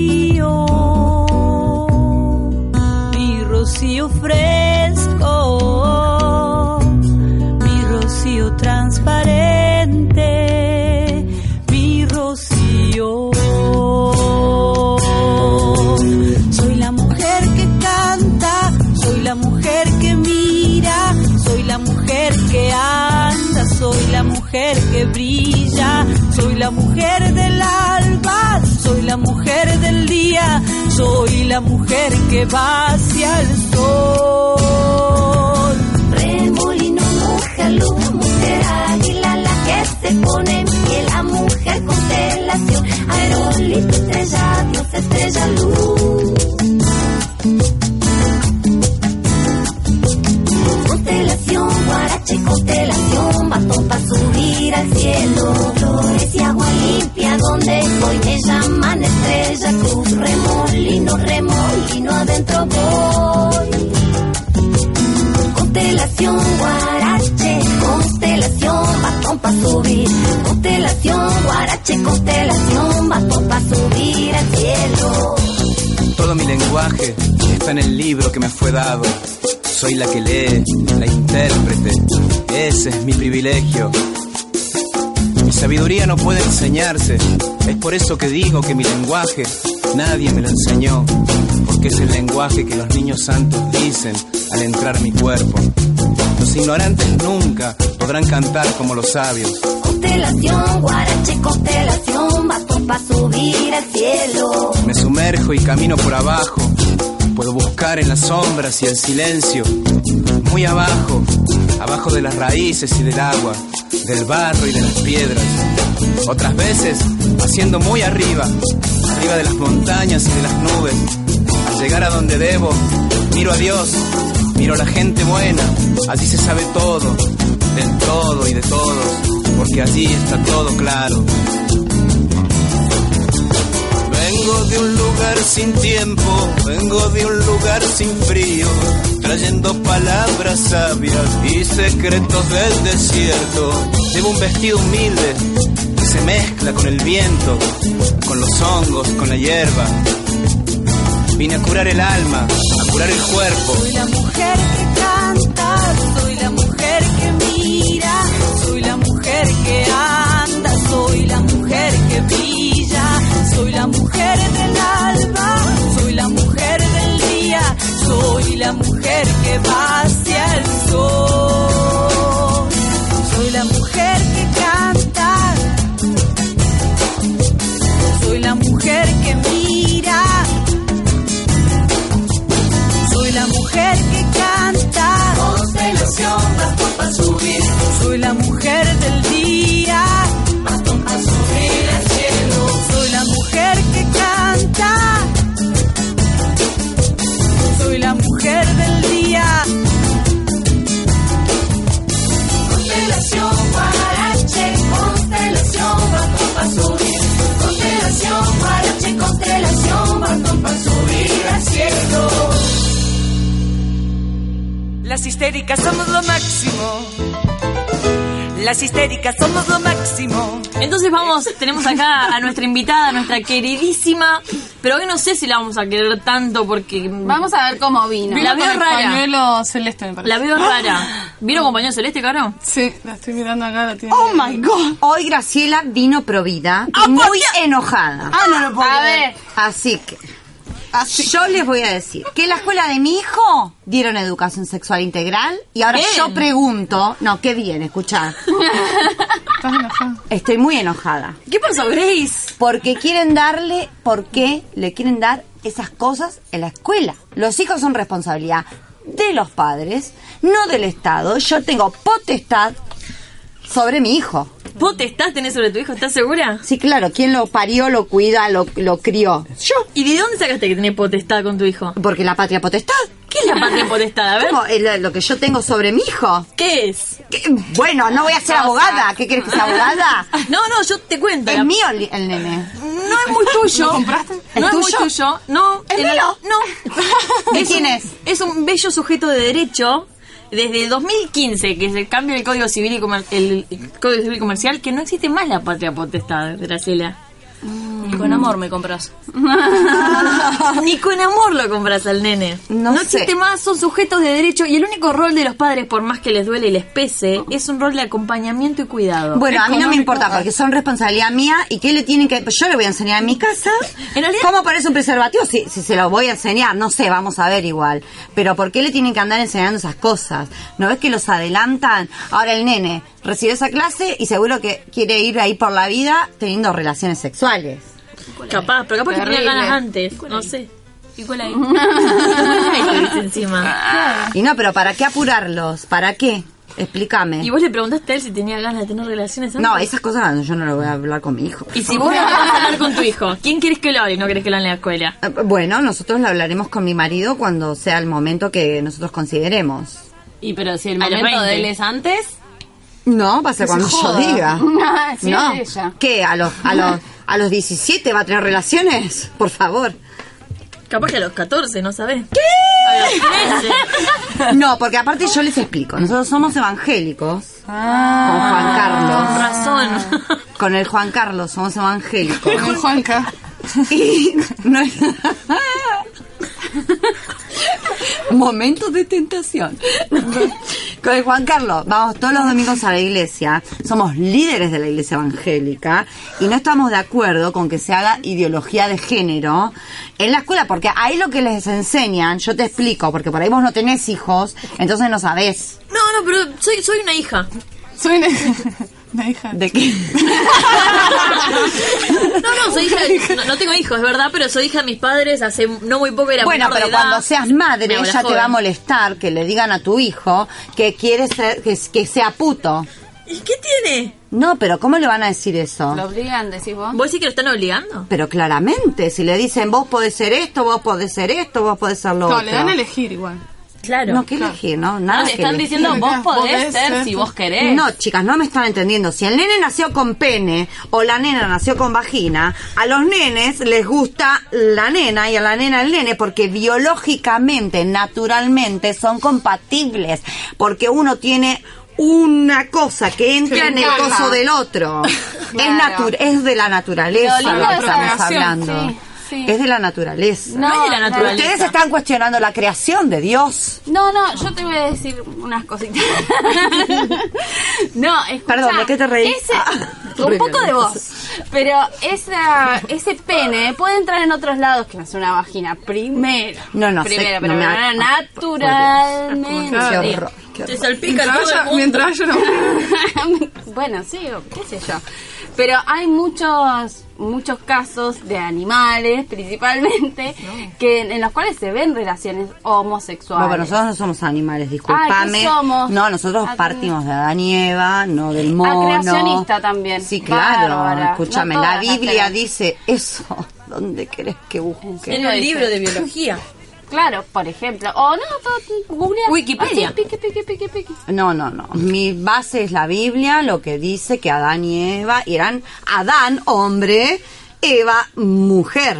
soy la mujer del día, soy la mujer que va hacia el sol. Remolino, mujer, luz, mujer, águila, la que se pone en pie, la mujer constelación, aerolito, estrella, Dios, estrella, luz. Constelación, guarache, constelación, batón para subir al cielo. Limpia, donde voy me llaman estrella, cruz, remolino, remolino, adentro voy. Constelación, guarache, constelación, batón para subir. Constelación, guarache, constelación, batón para subir al cielo. Todo mi lenguaje está en el libro que me fue dado. Soy la que lee, la intérprete. Ese es mi privilegio. Sabiduría no puede enseñarse. Es por eso que digo que mi lenguaje nadie me lo enseñó. Porque es el lenguaje que los niños santos dicen al entrar mi cuerpo. Los ignorantes nunca podrán cantar como los sabios. Constelación, guarache, constelación, batón para subir al cielo. Me sumerjo y camino por abajo. Puedo buscar en las sombras y el silencio. Muy abajo, abajo de las raíces y del agua, del barro y de las piedras. Otras veces, haciendo muy arriba, arriba de las montañas y de las nubes. Al llegar a donde debo, miro a Dios, miro a la gente buena. Allí se sabe todo, del todo y de todos, porque allí está todo claro. Vengo de un lugar sin tiempo, vengo de un lugar sin frío, trayendo palabras sabias y secretos del desierto. Llevo un vestido humilde que se mezcla con el viento, con los hongos, con la hierba. Vine a curar el alma, a curar el cuerpo. Soy la mujer que canta, soy la mujer que mira, soy la mujer que anda, soy la mujer que brilla, soy la mujer del alba, soy la mujer del día, soy la mujer que va hacia el sol. Soy la mujer que canta, soy la mujer que mira. Soy la mujer que canta. Constelación, batón para subir. Soy la mujer del día. Las histéricas somos lo máximo. Las histéricas somos lo máximo. Entonces vamos, tenemos acá a nuestra invitada, a nuestra queridísima, pero hoy no sé si la vamos a querer tanto porque... Vamos a ver cómo vino. La veo con el rara. pañuelo celeste, me parece. La veo rara. ¿Vino con pañuelo celeste, Caro? Sí, la estoy mirando acá. La tiene Oh my god. Hoy Graciela vino provida y muy enojada. Ah, no lo puedo A creer. ver, Así que yo les voy a decir que en la escuela de mi hijo dieron educación sexual integral y ahora Bien. yo pregunto, no, qué bien, escuchar. Estás enojada. Estoy muy enojada ¿Qué pasó, Grace? porque quieren darle, ¿por qué le quieren dar esas cosas en la escuela? Los hijos son responsabilidad de los padres, no del Estado. Yo tengo potestad sobre mi hijo. ¿Potestad tenés sobre tu hijo? ¿Estás segura? Sí, claro, ¿quién lo parió, lo cuida, lo, lo crió? Yo. ¿Y de dónde sacaste que tenés potestad con tu hijo? Porque la patria potestad. ¿Qué es la patria potestad? A ver. ¿Cómo? Lo, que yo tengo sobre mi hijo. ¿Qué es? ¿Qué? Bueno, no voy a ser abogada. ¿Qué quieres que sea abogada? No, no, yo te cuento. Es La- mío el, el nene. No es muy tuyo. ¿Lo compraste? No ¿Es es muy tuyo? No. ¿Es mío? No. ¿De quién un- es? Es un bello sujeto de derecho desde el 2015 que se cambia el Código Civil y comer- el, Código Civil Comercial que no existe más la patria potestad, Graciela. Ni con amor me compras. Ni con amor lo compras al nene. No No, sé. existe más, son sujetos de derecho y el único rol de los padres, por más que les duele y les pese, es un rol de acompañamiento y cuidado. Bueno, a mí no me importa porque son responsabilidad mía y qué le tienen que... Yo le voy a enseñar en mi casa En realidad- cómo parece un preservativo si, si se lo voy a enseñar, no sé, vamos a ver igual. Pero ¿por qué le tienen que andar enseñando esas cosas? ¿No ves que los adelantan? Ahora el nene recibe esa clase y seguro que quiere ir ahí por la vida teniendo relaciones sexuales. Capaz, pero capaz que tenía Terrible. ganas antes, no sé. Igual ahí. Ay, te dice encima. Y no, pero ¿para qué apurarlos? ¿Para qué? Explícame. Y vos le preguntaste a él si tenía ganas de tener relaciones antes. No, esas cosas yo no lo voy a hablar con mi hijo. Y si vos lo vas a hablar con tu hijo, ¿quién querés que lo hable y no querés que lo hable en la escuela? Eh, Bueno, nosotros lo hablaremos con mi marido cuando sea el momento que nosotros consideremos. Y pero si el momento de 20. él es antes, No, va a ser cuando yo diga. Ah, sí, no. es ella. ¿Qué? ¿A los, a, los, ¿A los 17 va a tener relaciones? Por favor. Capaz que a los 14, ¿no sabés? ¿Qué? A los 13. No, porque aparte yo les explico. Nosotros somos evangélicos. Con Juan Con Carlos. razón. Con el Juan Carlos somos evangélicos. Con el Juanca. Y no es- Momentos de tentación. Con el Juan Carlos, vamos todos los domingos a la iglesia, somos líderes de la iglesia evangélica y no estamos de acuerdo con que se haga ideología de género en la escuela, porque ahí lo que les enseñan, yo te explico, porque por ahí vos no tenés hijos, entonces no sabés No, no, pero soy, soy una hija. Soy una hija. de qué. No, no, soy hija. No, no tengo hijos, es verdad, pero soy hija de mis padres. Hace no muy poco era Bueno, de pero edad. cuando seas madre, ella te va a molestar que le digan a tu hijo que quiere ser, que, que sea puto. ¿Y qué tiene? No, pero ¿cómo le van a decir eso? ¿Lo obligan, decís vos? ¿Vos decís que lo están obligando? Pero claramente, si le dicen vos podés ser esto, vos podés ser esto, vos podés ser lo No, otro. le dan a elegir igual. Claro. No, ¿qué elegir? No, nada no, te que están elegir. diciendo vos podés podés ser ser si vos querés. No, chicas, no me están entendiendo. Si el nene nació con pene o la nena nació con vagina, a los nenes les gusta la nena y a la nena el nene porque biológicamente, naturalmente son compatibles. Porque uno tiene una cosa que entra en el coso del otro. Es, Claro. natu- es de la naturaleza Lo lo que estamos hablando. sí, sí. Es de la naturaleza. No es de la naturaleza. Ustedes están cuestionando la creación de Dios. No, no, yo te voy a decir unas cositas. no, escucha, Perdón, ¿de qué te reís? ese- Ah, un poco de vos. Pero esa, ese pene puede entrar en otros lados que no es una vagina. Primero. No, no sé, Primero, no pero me- primero, ah, naturalmente. Qué horror. qué Se horror. salpica Mientras todo el mundo. mientras haya una- bueno, sí, qué sé yo. Pero hay muchos muchos casos de animales, principalmente, que en los cuales se ven relaciones homosexuales. Bueno, nosotros no somos animales, discúlpame. ¿qué somos? No, nosotros Ah, partimos de Adán y Eva, no del mono. creacionista también. Sí, claro. Bárbara. Escúchame, No la Biblia dice eso. ¿Dónde querés que busque? En el libro de biología. Claro, por ejemplo. O no, todo, googlear. Wikipedia. Así, piqui, piqui, piqui. No, no, no. Mi base es la Biblia, lo que dice que Adán y Eva eran Adán, hombre, Eva, mujer.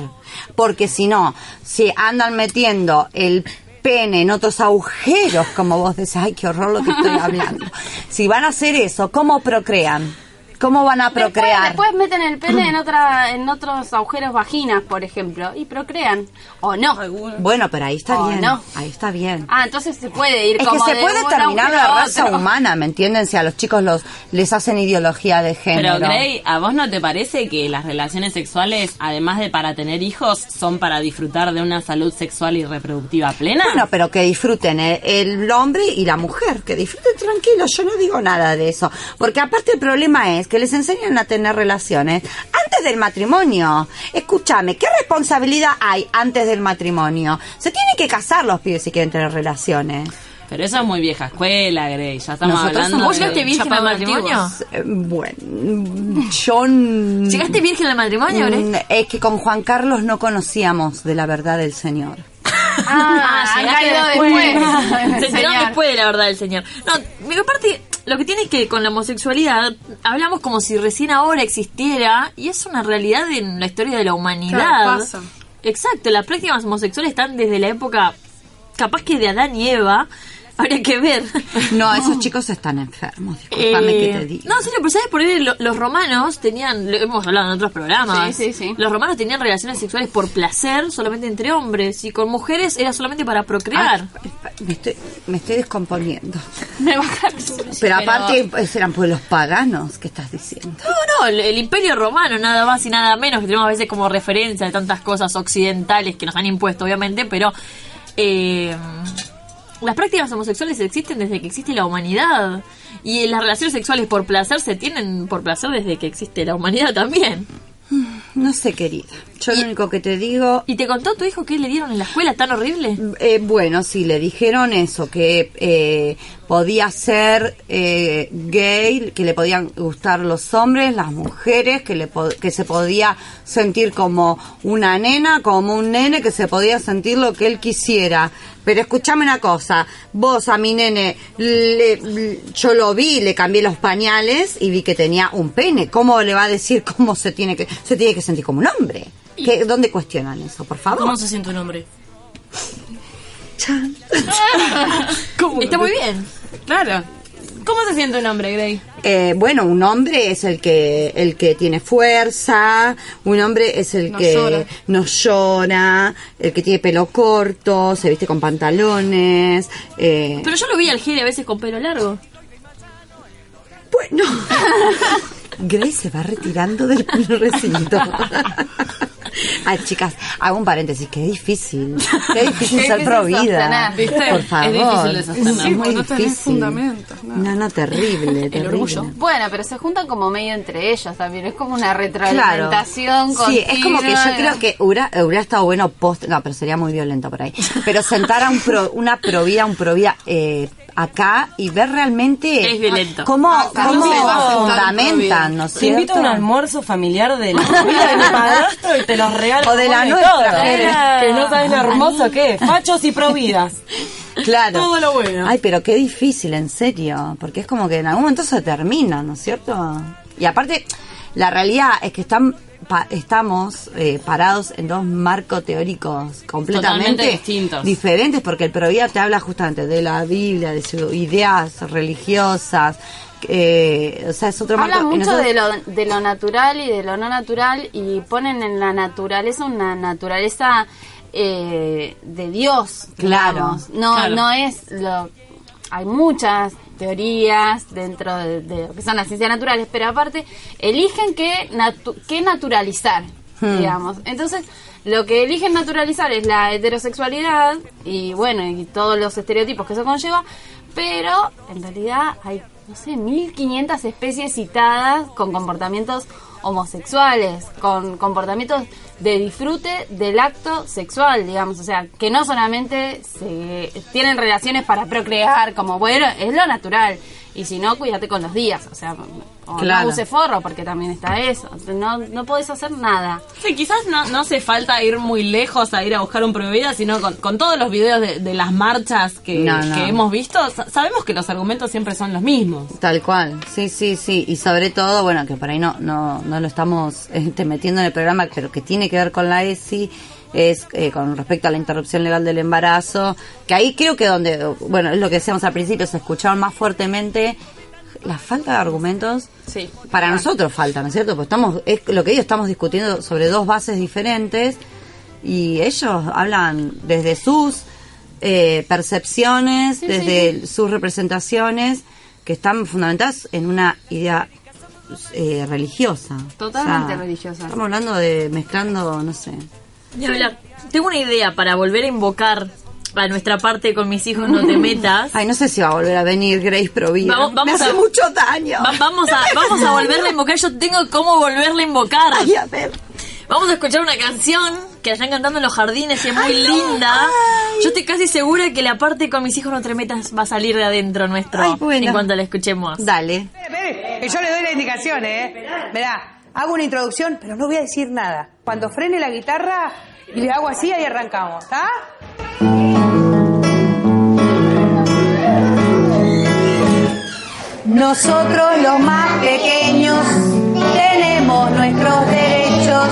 Porque si no, si andan metiendo el pene en otros agujeros, como vos decís, ay, qué horror lo que estoy hablando. Si van a hacer eso, ¿cómo procrean? ¿Cómo van a procrear? después meten el pene en otra en otros agujeros vaginas, por ejemplo, y procrean. O no. Bueno, pero ahí está bien. no. Ahí está bien. Ah, entonces se puede ir Es que como se de puede terminar la raza otro. humana, ¿me entienden? Si a los chicos los les hacen ideología de género. Pero Grey, ¿a vos no te parece que las relaciones sexuales, además de para tener hijos, son para disfrutar de una salud sexual y reproductiva plena? Bueno, pero que disfruten el, el hombre y la mujer, que disfruten tranquilos, yo no digo nada de eso. Porque aparte el problema es que les enseñan a tener relaciones antes del matrimonio. Escúchame, ¿qué responsabilidad hay antes del matrimonio? Se tienen que casar los pibes si quieren tener relaciones. Pero eso es muy vieja escuela, Grey. Ya estamos Nosotros hablando somos- ¿Vos de... llegaste virgen al matrimonio? Eh, Bueno, yo... ¿Llegaste virgen al matrimonio, Grey? Es que con Juan Carlos no conocíamos de la verdad del Señor. Ah, han llegaste caído después. Se enteraron después de la verdad del señor. No, pero aparte, lo que tiene es que con la homosexualidad hablamos como si recién ahora existiera y es una realidad en la historia de la humanidad. Claro, pasa. Exacto, las prácticas homosexuales están desde la época, capaz que de Adán y Eva, Habría que ver. No, esos chicos están enfermos, discúlpame Eh, que te diga. No, serio, pero ¿sabes por qué lo- los romanos tenían, lo hemos hablado en otros programas, Sí, sí, sí. los romanos tenían relaciones sexuales por placer solamente entre hombres y con mujeres era solamente para procrear. Me estoy, me estoy descomponiendo. Me Pero aparte, pues, eran pueblos paganos, ¿qué estás diciendo? No, no, el, el imperio romano, nada más y nada menos, que tenemos a veces como referencia de tantas cosas occidentales que nos han impuesto, obviamente, pero eh, las prácticas homosexuales existen desde que existe la humanidad. Y las relaciones sexuales por placer se tienen por placer desde que existe la humanidad también. No sé, querida. Yo lo único que te digo... ¿Y te contó tu hijo qué le dieron en la escuela tan horrible? Eh, bueno, sí, le dijeron eso, que eh, podía ser eh, gay, que le podían gustar los hombres, las mujeres, que, le que se podía sentir como una nena, como un nene, que se podía sentir lo que él quisiera. Pero escúchame una cosa, vos a mi nene, le- le- yo lo vi, le cambié los pañales y vi que tenía un pene. ¿Cómo le va a decir cómo se tiene que, se tiene que sentir como un hombre? ¿Qué, ¿Dónde cuestionan eso, por favor? ¿Cómo se siente un hombre? Chan. Está muy bien. Claro. ¿Cómo se siente un hombre, Grey? Eh, bueno, un hombre es el que el que tiene fuerza, un hombre es el que llora. no llora, el que tiene pelo corto, se viste con pantalones. Eh, Pero yo lo vi al Gere a veces con pelo largo. bueno, Grace se va retirando del recinto. Ay, chicas, hago un paréntesis, qué difícil. Qué difícil Qué ser difícil pro vida. sostener, ¿viste? Por Es favor. difícil de sostener. Es Sí, muy no tenés difícil. fundamentos, no. No, no, terrible, terrible. orgullo. Bueno, pero se juntan como medio entre ellos también. Es como una retroalimentación Sí, es como que yo creo que hubiera, hubiera estado bueno post, no, pero sería muy violento por ahí. Pero sentar a un pro, una provida, un provida eh, acá y ver realmente Es violento. cómo, Acá no cómo se va fundamentan, ¿no es Te invito a un almuerzo familiar de la familia de mi padrastro y te los regalo. O de la nuestra. Que no sabes lo hermoso que es. Fachos y providas. Claro. Todo lo bueno. Ay, pero qué difícil, en serio. Porque es como que en algún momento se termina, ¿no es cierto? Y aparte, la realidad es que están pa- estamos eh, parados en dos marcos teóricos completamente distintos. diferentes, porque el Provida te habla justamente de la Biblia, de sus ideas religiosas. Eh, o sea, es otro Habla marco. mucho nosotros- de lo, de lo natural y de lo no natural y ponen en la naturaleza una naturaleza eh, de Dios, Claro, digamos. No, claro. no es lo... Hay muchas teorías dentro de, de lo que son las ciencias naturales, pero aparte eligen qué, natu- qué naturalizar, Hmm. digamos. Entonces, lo que eligen naturalizar es la heterosexualidad y bueno, y todos los estereotipos que eso conlleva, pero en realidad hay, no sé, 1500 especies citadas con comportamientos homosexuales, con comportamientos de disfrute del acto sexual, digamos, o sea, que no solamente se tienen relaciones para procrear, como bueno, es lo natural, y si no, cuídate con los días, o sea, o Claro. no use forro, porque también está eso, no, no podés hacer nada. Sí, quizás no, no hace falta ir muy lejos a ir a buscar un provida, sino con, con todos los videos de, de las marchas que, No, no. que hemos visto, sa- sabemos que los argumentos siempre son los mismos. Tal cual, sí, sí, sí. Y sobre todo, bueno, que por ahí no, no, no lo estamos este, metiendo en el programa, pero que tiene que ver con la ESI, es eh, con respecto a la interrupción legal del embarazo, que ahí creo que donde, bueno, es lo que decíamos al principio, se escucharon más fuertemente la falta de argumentos. Sí. Para nosotros falta, ¿no es cierto? Pues estamos, es lo que ellos estamos discutiendo sobre dos bases diferentes y ellos hablan desde sus eh, percepciones, Sí, desde sus representaciones, que están fundamentadas en una idea eh, religiosa. Totalmente O sea, religiosa. Estamos hablando de mezclando, no sé. Ni hablar. Tengo una idea para volver a invocar a nuestra parte con mis hijos no te metas. Ay, no sé si va a volver a venir Grace Provida. Vamos- vamos Me hace a- mucho daño. Va- vamos a vamos a volverla a invocar. Yo tengo cómo volverla a invocar. Ay, a ver. Vamos a escuchar una canción que están cantando en los jardines y es muy linda. Yo estoy casi segura que la parte con mis hijos no te metas va a salir de adentro nuestro Ay, bueno. en cuanto la escuchemos. Dale. Que yo le doy la indicación, ¿eh? Mirá, hago una introducción, pero no voy a decir nada. Cuando frene la guitarra y le hago así, ahí arrancamos, ¿está? Nosotros los más pequeños tenemos nuestros derechos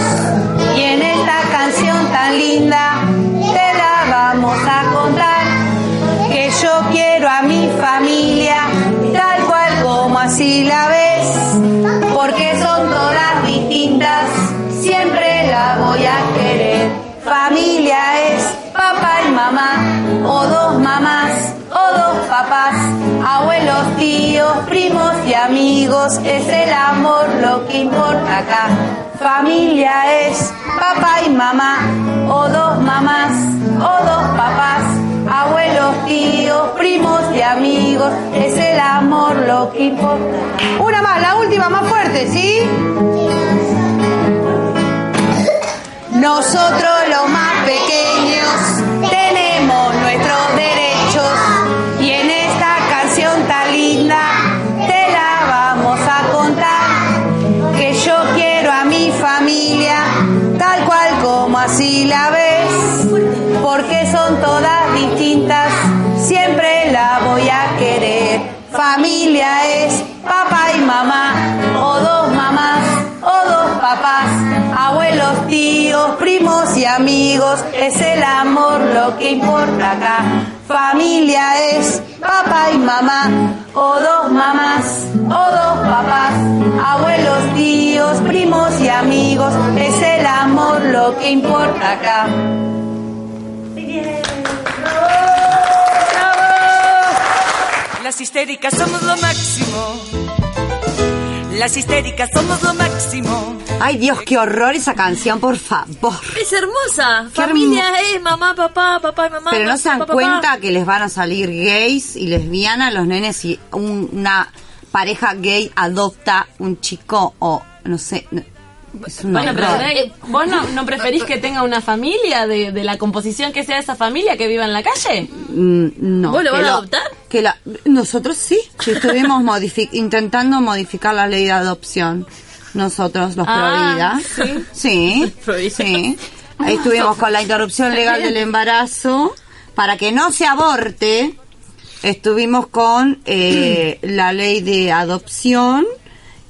y en esta canción tan linda te la vamos a contar que yo quiero a mi familia tal cual como así la ves porque son todas distintas, siempre la voy a querer. Familia es papá y mamá, o dos mamás, o dos papás, abuelos, tíos, primos y amigos, es el amor lo que importa acá. Familia es papá y mamá, o dos mamás, o dos papás abuelos, tíos, primos y amigos, es el amor lo que importa. Una más, la última más fuerte, ¿sí? Nosotros los más amigos es el amor lo que importa acá. Familia es papá y mamá o dos mamás o dos papás abuelos tíos primos y amigos es el amor lo que importa acá. Las histéricas somos lo máximo. Las histéricas somos lo máximo. Ay, Dios, qué horror esa canción, por favor. Es hermosa. Qué Familia es mamá, papá, papá y mamá. Pero no se dan papá, cuenta papá. que les van a salir gays y lesbianas los nenes si un- una pareja gay adopta un chico o no sé. Bueno, pero. Greg, ¿vos no, no preferís que tenga una familia de, de la composición que sea esa familia que viva en la calle? Mm, No. ¿Vos lo van a adoptar? Que la, nosotros sí, sí estuvimos intentando modificar la ley de adopción. Nosotros, los Ah, Provida. Sí. Sí. Ahí estuvimos con la interrupción legal del embarazo. Para que no se aborte, estuvimos con eh, la ley de adopción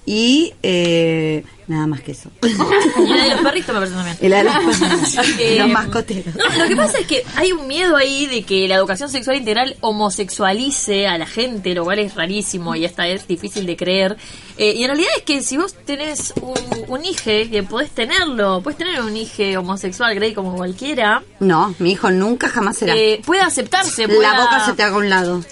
y eh, nada más que eso. Y la de los perritos me parece también. Y la de los- Eh, los mascoteros. No, lo que pasa es que hay un miedo ahí de que la educación sexual integral homosexualice a la gente, lo cual es rarísimo y hasta es difícil de creer. Eh, y en realidad es que si vos tenés un, un hijo, que podés tenerlo, podés tener un hijo homosexual, Grey, como cualquiera, No, mi hijo nunca jamás será. eh, puede aceptarse, la pueda- boca se te haga a un lado.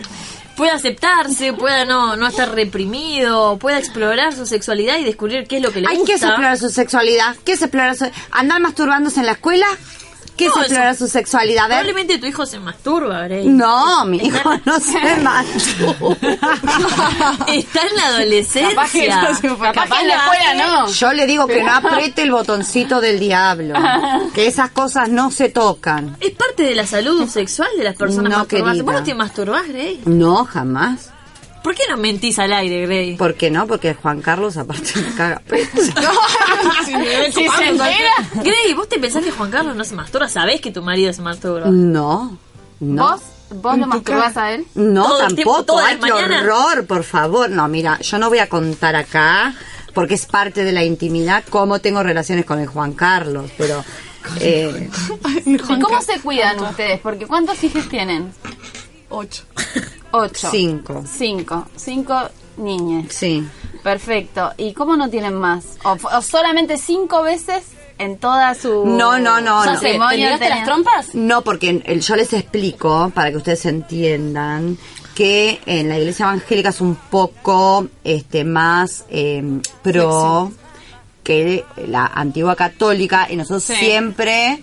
Pueda aceptarse, pueda no, no estar reprimido, pueda explorar su sexualidad y descubrir qué es lo que le Hay gusta. que explorar su sexualidad. ¿Qué es explorar su... ¿Andar masturbándose en la escuela? ¿Qué es No, explorar eso- su sexualidad? A ver. Probablemente tu hijo se masturba, Grey. No, mi hijo no se masturba. Está en la adolescencia. Capaz que no se fue. Capaz que en la escuela no. Yo le digo que no apriete el botoncito del diablo. Que esas cosas no se tocan. Es parte de la salud sexual de las personas No, masturbarse. querida. ¿Vos no te masturbás, Grey? No, jamás. ¿Por qué no mentís al aire, Grey? ¿Por qué no? Porque Juan Carlos aparte me caga pecho. Si se entera. Grey, ¿vos te pensás que Juan Carlos no se masturba? ¿Sabés que tu marido se masturba? No. No. ¿Vos, vos lo masturbás a él? No, Todo el tiempo, tampoco. Ay, qué horror, por favor. No, mira, yo no voy a contar acá, porque es parte de la intimidad, cómo tengo relaciones con el Juan Carlos, pero... eh, ¿Y cómo se cuidan ustedes? Porque ¿cuántos hijos tienen? Ocho. Ocho. Cinco. Cinco. Cinco niñas. sí. Perfecto. ¿Y cómo no tienen más? ¿O, o solamente cinco veces en toda su No, no, no, no. ¿Te las trompas? No, porque el- yo les explico, para que ustedes entiendan, que en la iglesia evangélica es un poco este más eh, pro que la antigua católica, y nosotros Sí. siempre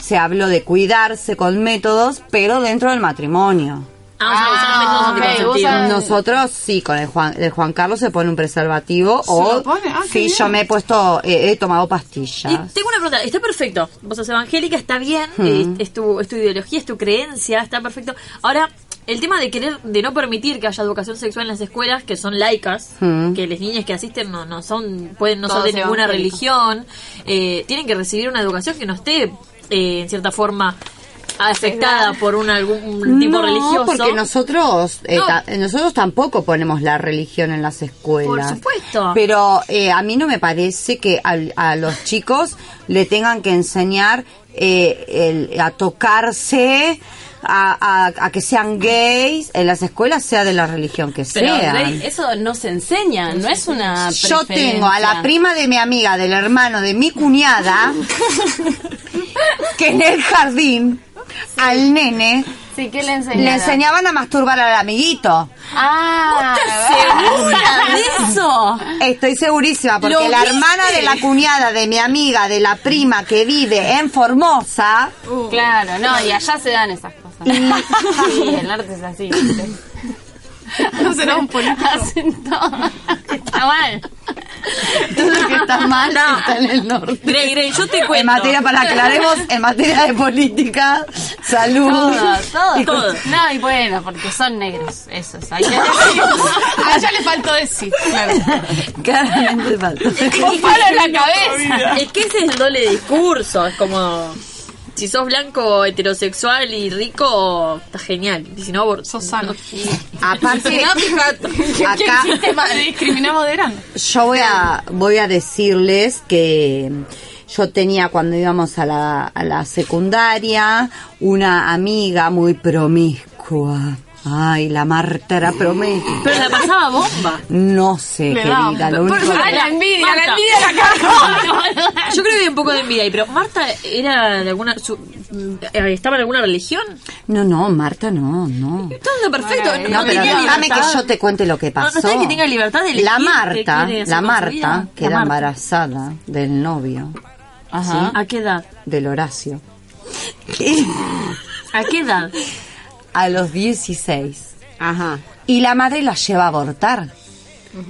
se habló de cuidarse con métodos, pero dentro del matrimonio. Ah, o sea, Ah, métodos ok, anticonceptivos. usan- Nosotros sí, con el Juan, el Juan Carlos se pone un preservativo o lo pone? Ah, sí, yo me he puesto, eh, he tomado pastillas. Y tengo una pregunta, está perfecto. Vos sos evangélica, está bien, Hmm. eh, es, tu, es tu ideología, es tu creencia, está perfecto. Ahora, el tema de querer, de no permitir que haya educación sexual en las escuelas, que son laicas, Hmm. que las niñas que asisten no, no son, pueden no ser Todos de ninguna religión, eh, tienen que recibir una educación que no esté, eh, en cierta forma, afectada por un algún tipo no, religioso. porque nosotros eh, No. ta- nosotros tampoco ponemos la religión en las escuelas. Por supuesto. Pero eh, a mí no me parece que a, los chicos le tengan que enseñar eh, el- a tocarse, a, a- a que sean gays en las escuelas, sea de la religión que sea. Eso no se enseña, no es una Yo tengo a la prima de mi amiga, del hermano de mi cuñada, que en el jardín, al nene, Sí, ¿qué le le enseñaron? enseñaban a masturbar al amiguito. Ah, ¿Segura de eso? Estoy segurísima, porque ¿Lo la viste? hermana de la cuñada de mi amiga, de la prima que vive en Formosa, Claro, no, y allá se dan esas cosas. Sí, el arte es así. No será un político. Hacen todo. Está mal. todo lo que está mal está en el norte. Grey, Grey, yo te En cuento. materia, para aclaremos, en materia de política, salud. Todo, todo. y Todo. No, y bueno, porque son negros, esos. Hay que A ella le faltó Esi, claro. Claramente falta. Un palo en la cabeza. Es que ese es el doble discurso. Es como. Si sos blanco, heterosexual y rico, está genial. Y si no. Sos sano. Aparte, ¿Qué acá sistema de moderando? yo voy a, voy a decirles que yo tenía cuando íbamos a la, a la secundaria una amiga muy promiscua. Ay, la Marta era promiscua. Pero la pasaba bomba. No sé, Le da querida, lo único Ah, que- la envidia, la envidia la cagó. Yo creo que hay un poco de envidia ahí, pero Marta era de alguna. su- eh, ¿Estaba en alguna religión? No, no, Marta, no, no. Todo perfecto. No, No, pero déjame que yo te cuente lo que No, no pasó. está bien que tenga libertad de elegir La Marta, la Marta, que La era Marta. embarazada del novio, Ajá. ¿A qué edad? del Horacio, ¿A qué edad? A los 16. Ajá. Y la madre la lleva a abortar.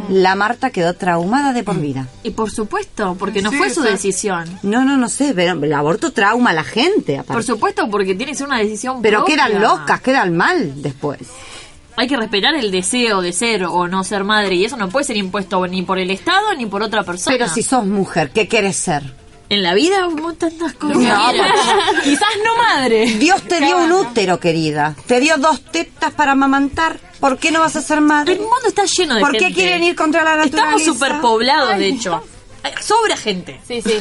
La Marta quedó traumada de por vida. Y por supuesto, porque no Sí, fue su decisión. No, no, no sé, pero el aborto trauma a la gente, aparte. Por supuesto, porque tiene que ser una decisión Pero propia. quedan locas, quedan mal después. Hay que respetar el deseo de ser o no ser madre y eso no puede ser impuesto ni por el Estado ni por otra persona. Pero si sos mujer, ¿qué querés ser? En la vida hubo tantas cosas. No, Quizás no madre. Dios te dio un útero, querida. Te dio dos tetas para amamantar. ¿Por qué no vas a ser madre? El mundo está lleno de ¿Por gente. qué quieren ir contra la naturaleza? Estamos superpoblados, de hecho. Sobra gente. Sí, sí.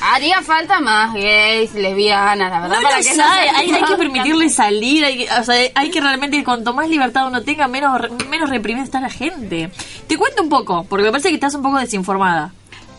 Haría falta más gays, lesbianas, la verdad, No para que no hay, que permitirle salir, hay que, o sea, hay que realmente, cuanto más libertad uno tenga, menos, menos reprimida está la gente. Te cuento un poco, porque me parece que estás un poco desinformada.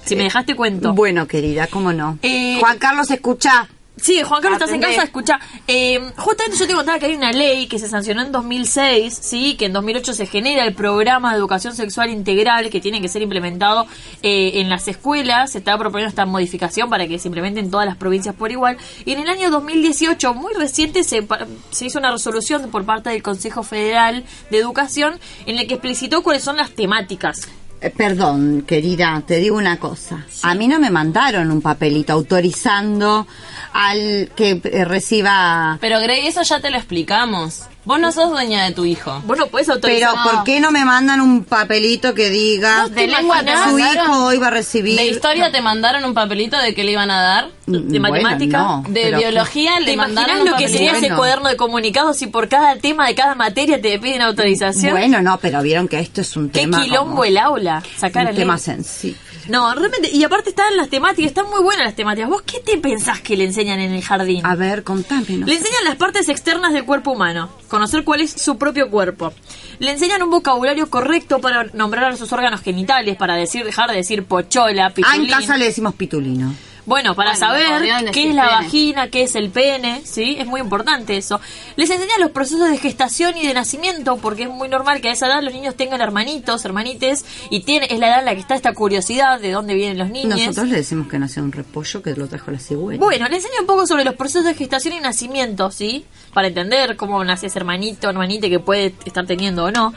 Si me dejaste cuento. Bueno, querida, ¿cómo no? Eh, Juan Carlos, escucha. Sí, Juan Carlos, estás en casa, escucha. Eh, justamente yo te contaba que hay una ley que se sancionó en 2006, sí, que en 2008 se genera el programa de educación sexual integral que tiene que ser implementado eh, en las escuelas. Se está proponiendo esta modificación para que se implemente en todas las provincias por igual. Y en el año 2018, muy reciente, se, se hizo una resolución por parte del Consejo Federal de Educación en la que explicitó cuáles son las temáticas. Eh, perdón, querida, te digo una cosa. A mí no me mandaron un papelito autorizando al que eh, reciba... Pero Grey, eso ya te lo explicamos. Vos no sos dueña de tu hijo. Vos no puedes Pero autorizar. ¿por qué no me mandan un papelito que diga ¿Vos te lengua te su hijo hoy va a recibir... ¿De historia te mandaron un papelito de que le iban a dar? Mm, de bueno, matemática, no, De pero- biología ¿Te le imaginas mandaron un lo que sería ese cuaderno de comunicados si por cada tema de cada materia te piden autorización? Bueno, no, pero vieron que esto es un Qué tema... quilombo como- el aula, sacar un al tema nene. No, realmente, y aparte están las temáticas, están muy buenas las temáticas. ¿Vos qué te pensás que le enseñan en el jardín? A ver, contámenos. Le enseñan las partes externas del cuerpo humano, conocer cuál es su propio cuerpo. Le enseñan un vocabulario correcto para nombrar a sus órganos genitales, para decir, dejar de decir pochola, Ah, en casa le decimos pitulino. Bueno, para Bueno, saber qué es la pene. vagina, qué es el pene, ¿sí? Es muy importante eso. Les enseñan los procesos de gestación y de nacimiento, porque es muy normal que a esa edad los niños tengan hermanitos, hermanites, y tiene, es la edad en la que está esta curiosidad de dónde vienen los niños. Nosotros le decimos que nació un repollo que lo trajo la cigüeña. Bueno, le enseño un poco sobre los procesos de gestación y nacimiento, ¿sí? Para entender cómo nace ese hermanito, hermanita que puede estar teniendo o no.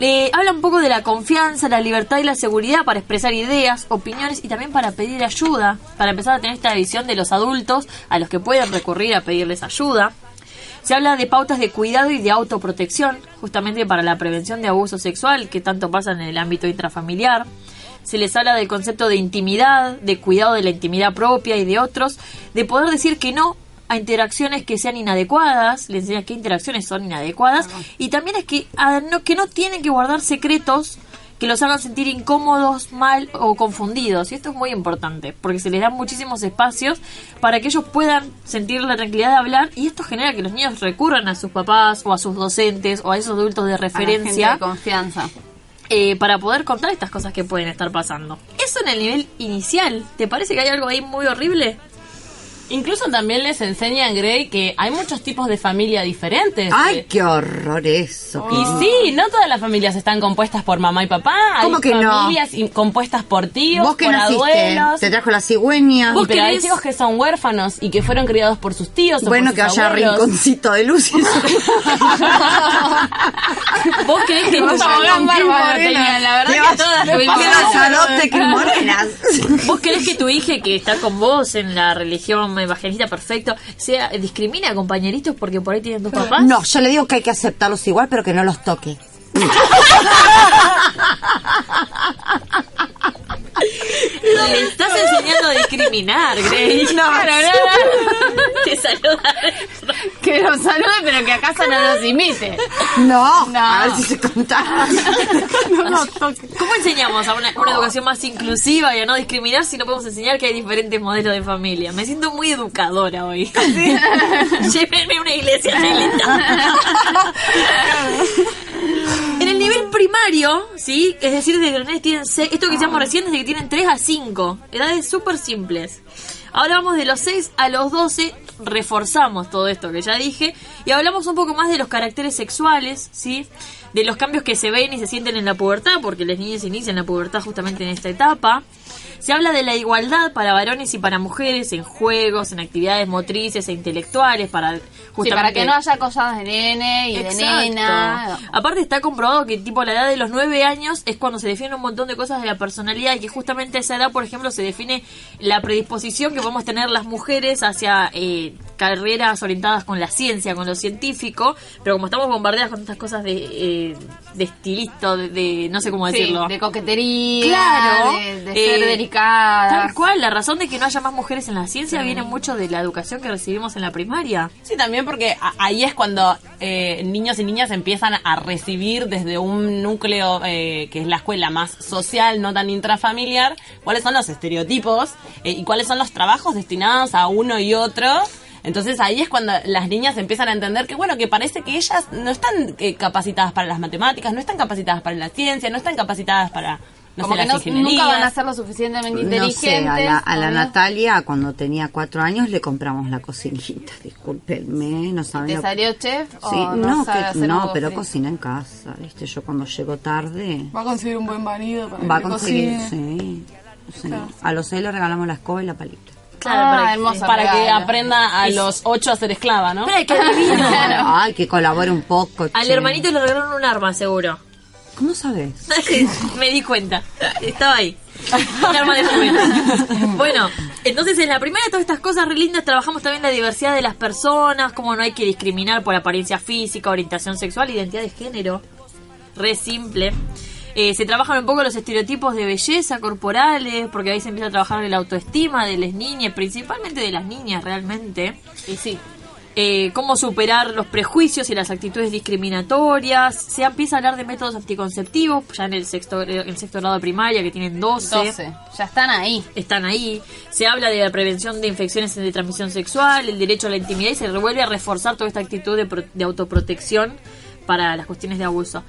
Le habla un poco de la confianza, la libertad y la seguridad para expresar ideas, opiniones y también para pedir ayuda, para empezar a tener esta visión de los adultos a los que pueden recurrir a pedirles ayuda. Se habla de pautas de cuidado y de autoprotección, justamente para la prevención de abuso sexual que tanto pasa en el ámbito intrafamiliar. Se les habla del concepto de intimidad, de cuidado de la intimidad propia y de otros, de poder decir que no a interacciones que sean inadecuadas, les enseñan qué interacciones son inadecuadas, y también es que, no, que no tienen que guardar secretos que los hagan sentir incómodos, mal o confundidos. Y esto es muy importante, porque se les dan muchísimos espacios para que ellos puedan sentir la tranquilidad de hablar y esto genera que los niños recurran a sus papás o a sus docentes o a esos adultos de referencia. de confianza. eh, para poder contar estas cosas que pueden estar pasando. Eso en el nivel inicial. ¿Te parece que hay algo ahí muy horrible? Incluso también les enseñan, Grey, que hay muchos tipos de familia diferentes. Ay, qué horror eso. Y sí, no todas las familias están compuestas por mamá y papá. ¿Cómo hay que no? familias compuestas por tíos, Vos que por naciste, abuelos. te trajo la cigüeña. Y pero hay chicos que son huérfanos y que fueron criados por sus tíos. o Bueno, por que haya abuelos. rinconcito de luz. ¿Vos creés que Vos bárbaro, tenía, la verdad ¿Qué que todas qué morenas? ¿Vos crees que tu hija que está con vos en la religión evangelista perfecto sea discrimina a compañeritos porque por ahí tienen dos papás? No, yo le digo que hay que aceptarlos igual, pero que no los toque. Le estás enseñando a discriminar, Grace. No, claro, no, no. Te saluda. Que los salude, pero que a casa no los imite. No, No. a ver si se contara. ¿Cómo enseñamos a una, una educación más inclusiva y a no discriminar si no podemos enseñar que hay diferentes modelos de familia? Me siento muy educadora hoy. Llévenme a una iglesia, Angelita. En el nivel primario, ¿sí? Es decir, desde que los nenes tienen seis, esto que decíamos recién, desde que tienen 3 a 5, edades súper simples. Ahora vamos de los 6 a los 12, reforzamos todo esto que ya dije, y hablamos un poco más de los caracteres sexuales, ¿sí? De los cambios que se ven y se sienten en la pubertad, porque las niñas inician la pubertad justamente en esta etapa. Se habla de la igualdad para varones y para mujeres en juegos, en actividades motrices e intelectuales, para Sí, justamente... para que no haya cosas de nene y de nena. Aparte está comprobado que tipo la edad de los nueve años es cuando se definen un montón de cosas de la personalidad y que justamente a esa edad, por ejemplo, se define la predisposición que a tener las mujeres hacia eh, carreras orientadas con la ciencia, con lo científico, pero como estamos bombardeadas con estas cosas de, eh, de estilista, de, de- no sé cómo Sí, decirlo. de coquetería, Claro, de, de eh, delicada. Tal cual, la razón de que no haya más mujeres en la ciencia viene mucho de la educación que recibimos en la primaria. Sí, también porque ahí es cuando eh, niños y niñas empiezan a recibir desde un núcleo eh, que es la escuela más social, no tan intrafamiliar, cuáles son los estereotipos eh, y cuáles son los trabajos destinados a uno y otro. Entonces ahí es cuando las niñas empiezan a entender que bueno, que parece que ellas no están eh, capacitadas para las matemáticas, no están capacitadas para la ciencia, no están capacitadas para no Como sé, que las no- nunca van a ser lo suficientemente No inteligentes. sé, a la, a la ¿no? Natalia cuando tenía cuatro años le compramos la cocinita, discúlpenme, no saben ¿Te lo- salió chef o Sí, no no, sabe que- hacer no huevo pero frito? cocina en casa, viste, yo cuando llego tarde Va a conseguir un buen marido para va a que conseguir, cocine. sí, sí. A los seis le regalamos la escoba y la palita. Claro, Ah, para, que aprenda a los ocho a ser esclava, ¿no? Espera, qué divino. Ay, que colabore un poco. Al che. hermanito le regalaron un arma, seguro. ¿Cómo sabes? Me di cuenta. Estaba ahí. Un arma de juguete. Bueno, entonces en la primera de todas estas cosas re lindas trabajamos también la diversidad de las personas, cómo no hay que discriminar por apariencia física, orientación sexual, identidad de género. Re simple. Eh, se trabajan un poco los estereotipos de belleza corporales, porque ahí se empieza a trabajar la autoestima de las niñas, principalmente de las niñas realmente. Y sí. Eh, cómo superar los prejuicios y las actitudes discriminatorias. Se empieza a hablar de métodos anticonceptivos, ya en el sexto, en el sexto grado de primaria, que tienen 12. 12. Ya están ahí. Están ahí. Se habla de la prevención de infecciones de transmisión sexual, el derecho a la intimidad y se vuelve a reforzar toda esta actitud de, pro- de autoprotección para las cuestiones de abuso.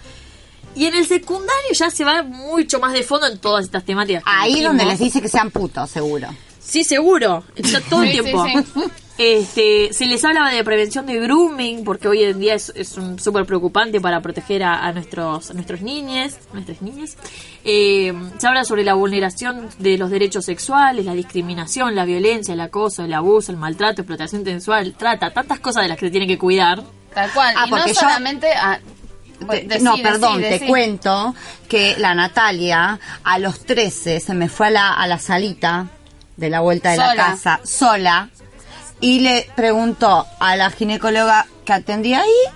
Y en el secundario ya se va mucho más de fondo en todas estas temáticas. Ahí donde les dice que sean putos, seguro. Sí, seguro. Está todo el Sí, sí, tiempo. sí. Este, se les habla de prevención de grooming, porque hoy en día es, es un súper preocupante para proteger a, a nuestros, a nuestros niños, nuestras niñas. Eh, se habla sobre la vulneración de los derechos sexuales, la discriminación, la violencia, el acoso, el abuso, el maltrato, explotación sexual, trata, tantas cosas de las que se tiene que cuidar. Tal cual. Ah, y no yo- solamente a... Te- Decí, no, decí, perdón, decí. te cuento que la Natalia a los 13 se me fue a la, a la salita de la vuelta de la casa sola y le preguntó a la ginecóloga que atendía ahí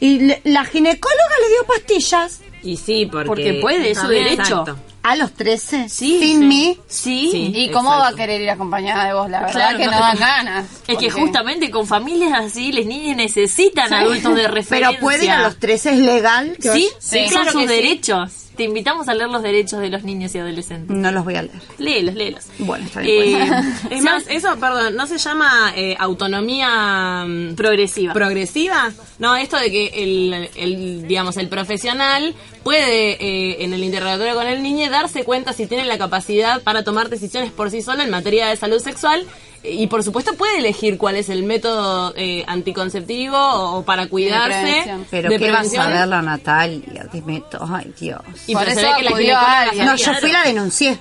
y le- la ginecóloga le dio pastillas Y sí, porque... Porque puede, es su derecho. exacto. a los 13 Sí, sin sí. mí. Sí. Sí. ¿Y cómo Exacto. va a querer ir acompañada de vos? La verdad Claro, que no no, dan ganas. Es que justamente con familias así, las niñas necesitan adultos de referencia. Pero puede ir a los 13, es legal. que Sí, sí, Sí. son Claro sus derechos. Te invitamos a leer los derechos de los niños y adolescentes. No los voy a leer. Léelos, léelos. Bueno, está bien. Eh, pues. Es más, eso, perdón, ¿no se llama eh, autonomía mm, progresiva? progresiva? No, esto de que el, el, digamos, el profesional puede eh, en el interrogatorio con el niño darse cuenta si tiene la capacidad para tomar decisiones por sí solo en materia de salud sexual y por supuesto puede elegir cuál es el método eh, anticonceptivo o para cuidarse Pero de ¿qué vas a ver la Natalia? Dime to- Ay, Dios. Y Por eso que la. No, yo fui y la denuncié.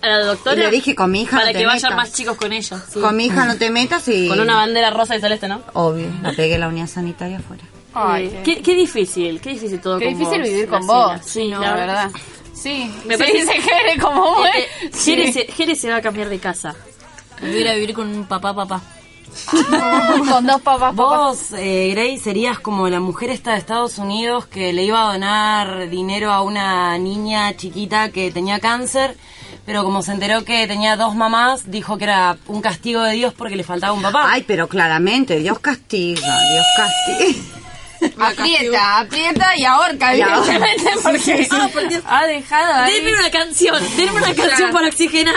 A la doctora. Y le dije, con mi hija Para no te que vayan metas. más chicos con ella. sí. Con mi hija no te metas y... Con una bandera rosa y celeste, ¿no? Obvio, la pegué la unidad sanitaria afuera. Eh, qué, qué difícil, qué difícil todo Qué con difícil vos, vivir con vos. Sí, No, la verdad. Sí, Me sí, parece- Jere como vos. Eh, Sí. Jere, se, Jere se va a cambiar de casa. Voy a ir a vivir con un papá, papá. con dos papás, Vos, eh, Grace, serías como la mujer esta de Estados Unidos que le iba a donar dinero a una niña chiquita que tenía cáncer, pero como se enteró que tenía dos mamás, dijo que era un castigo de Dios porque le faltaba un papá. Ay, pero claramente, Dios castiga, Dios castiga. Aprieta, aprieta y ahorca, Y ahorca. evidentemente, porque Ah, por Dios. ha dejado ahí. Denme una canción, denme una canción para oxigenar.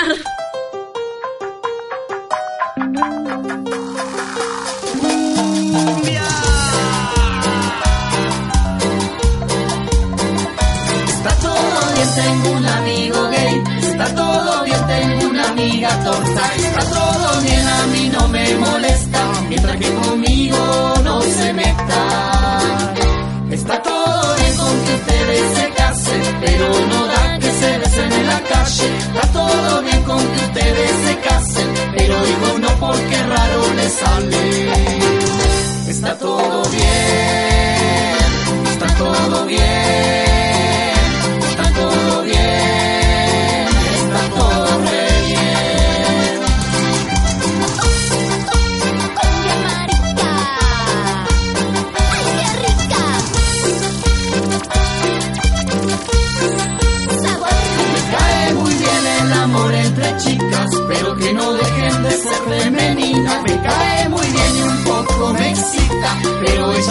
Tengo un amigo gay. Está todo bien, tengo una amiga torta. Está todo bien, a mí no me molesta. Mientras que conmigo no se meta. Está todo bien con que ustedes se casen, pero no da que se besen en la calle. Está todo bien con que ustedes se casen, pero digo porque raro les sale. Está todo bien, está todo bien.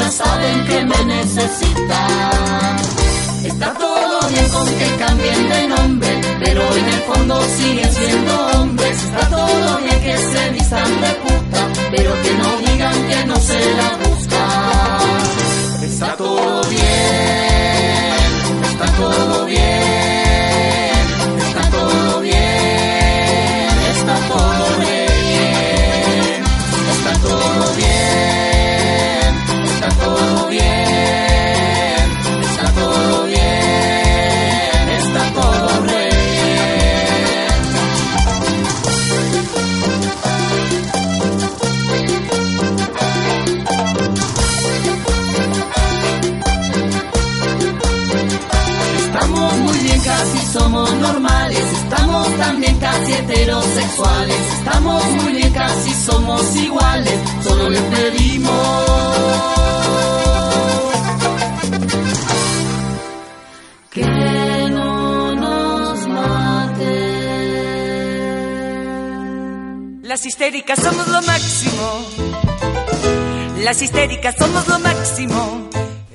Ellas saben que me necesitan. Está todo bien con que cambien de nombre, pero en el fondo siguen siendo hombres. Está todo bien que se vistan de puta, pero que no digan que no se la buscan. Está todo bien, está todo bien, heterosexuales. Estamos muy bien, casi somos iguales. Solo les pedimos. Que no nos maten. Las histéricas somos lo máximo. Las histéricas somos lo máximo.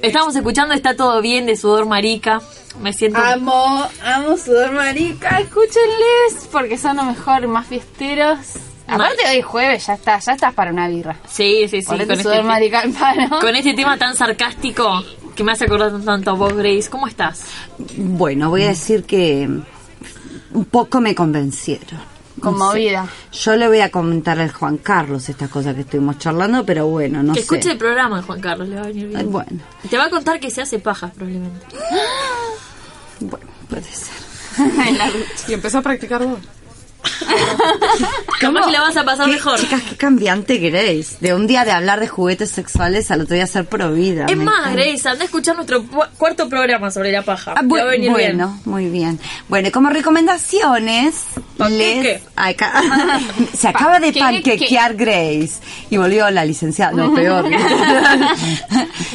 Estamos escuchando Está todo bien de Sudor Marica. Me siento. Amo, amo sudor marica, escúchenles porque son lo mejor, más fiesteros. Aparte hoy es jueves, ya está, ya estás para una birra. Sí, sí, sí. Con sudor este, marica al palo. con este tema tan sarcástico que me hace acordar tanto a vos, Grace. ¿Cómo estás? Bueno, voy a decir que un poco me convencieron. No Conmovida. sé. Yo le voy a comentar al Juan Carlos estas cosas que estuvimos charlando, pero bueno, no que sé. escuche el programa, Juan Carlos, le va a venir bien. Bueno, Te va a contar que se hace paja, probablemente. bueno, puede ser. Y empezó a practicar vos. Capaz que la vas a pasar ¿Qué- mejor. Chicas, qué cambiante Grace. De un día de hablar de juguetes sexuales al otro día ser pro vida. Es más, encanta. Grace, anda a escuchar nuestro cuarto programa sobre la paja. Ah, bu- va a venir bien. bueno, muy bien. Bueno, y como recomendaciones, les... Ca- Se acaba de ¿Qué- panquequear Grace y volvió la licenciada. No, peor.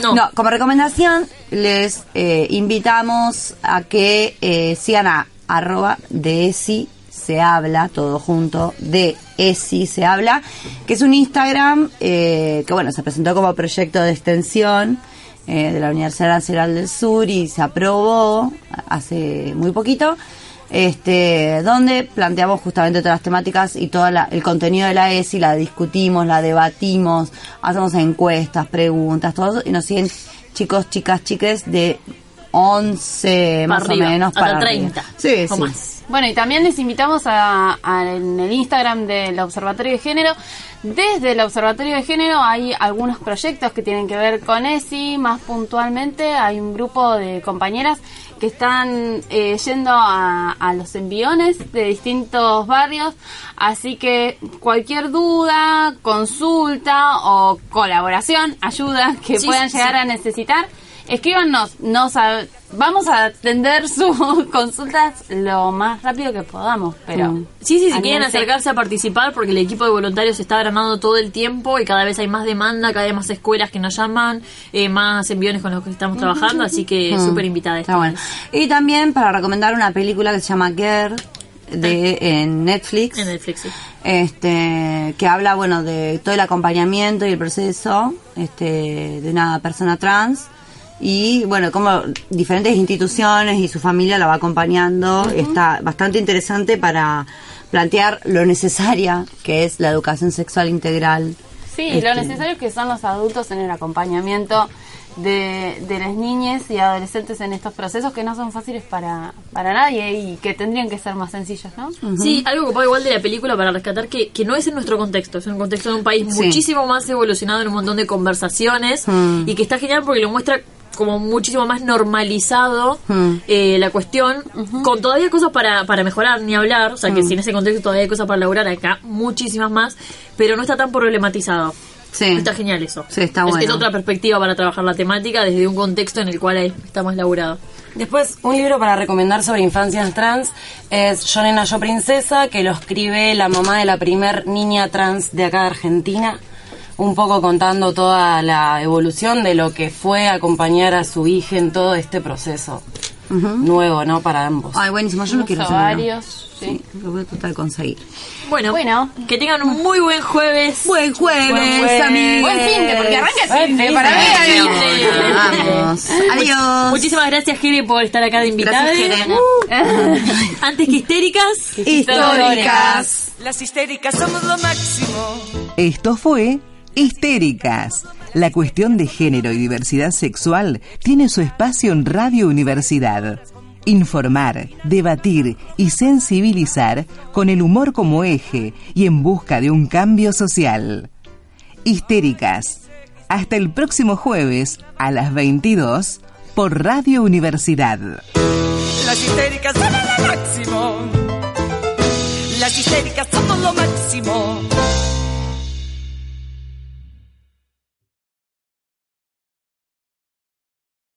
No. no. como recomendación, les eh, invitamos a que eh, sigan a arroba de ESI se habla, todo junto, de ESI se habla, que es un Instagram eh, que, bueno, se presentó como proyecto de extensión eh, de la Universidad Nacional del Sur y se aprobó hace muy poquito, este, donde planteamos justamente todas las temáticas y todo el contenido de la ESI, la discutimos, la debatimos, hacemos encuestas, preguntas, todo, y nos siguen chicos, chicas, chiques de 11 más arriba, o menos hasta para 30, arriba. Sí, o sí. más. Bueno, y también les invitamos a, a- en el Instagram del Observatorio de Género. Desde el Observatorio de Género hay algunos proyectos que tienen que ver con ESI. Más puntualmente, hay un grupo de compañeras que están eh, yendo a, a los enviones de distintos barrios. Así que cualquier duda, consulta o colaboración, ayuda que Sí, puedan sí, llegar sí. a necesitar, escríbanos. Nos a- vamos a atender sus consultas lo más rápido que podamos. Pero Mm. Sí, sí, si quieren acercarse a participar, porque el equipo de voluntarios se está agrandando todo el tiempo y cada vez hay más demanda, cada vez más escuelas que nos llaman, eh, más enviones con los que estamos trabajando, así que Mm. súper invitada. Está bueno. Y también para recomendar una película que se llama Girl de en Netflix. En Netflix, sí. Este, que habla, bueno, de todo el acompañamiento y el proceso, este, de una persona trans y, bueno, como diferentes instituciones y su familia la va acompañando. Está bastante interesante para plantear lo necesaria que es la educación sexual integral. Sí, Este, lo necesario que son los adultos en el acompañamiento de, de las niñas y adolescentes en estos procesos que no son fáciles para, para nadie y que tendrían que ser más sencillos, ¿no? Sí, algo que puedo igual de la película para rescatar que, que no es en nuestro contexto, es un contexto de un país Sí. muchísimo más evolucionado en un montón de conversaciones Mm. y que está genial porque lo muestra como muchísimo más normalizado Mm. eh, la cuestión, con todavía cosas para, para mejorar, ni hablar, o sea que Mm. si en ese contexto todavía hay cosas para lograr acá, muchísimas más, pero no está tan problematizado. Sí. Está genial eso. Sí, está Es- bueno. es otra perspectiva para trabajar la temática desde un contexto en el cual está más laburado. Después, un libro para recomendar sobre infancias trans es Yo Nena, Yo Princesa, que lo escribe la mamá de la primer niña trans de acá de Argentina, un poco contando toda la evolución de lo que fue acompañar a su hija en todo este proceso nuevo, ¿no? Para ambos. Ay, buenísimo, yo lo quiero hacer. varios, Sí, lo voy a tratar de conseguir. Bueno, Bueno. que tengan un muy buen jueves. Buen jueves, Buen jueves. amigues. Buen fin de, porque arranca el fin para mí. Vamos. Adiós. Muchísimas gracias, Jere, por estar acá de invitada. Jere. Antes que histéricas, Históricas. Las histéricas somos lo máximo. Esto fue Histéricas. La cuestión de género y diversidad sexual tiene su espacio en Radio Universidad. Informar, debatir y sensibilizar con el humor como eje y en busca de un cambio social. Histéricas. Hasta el próximo jueves a las 22 por Radio Universidad. Las histéricas somos lo máximo. Las histéricas somos lo máximo.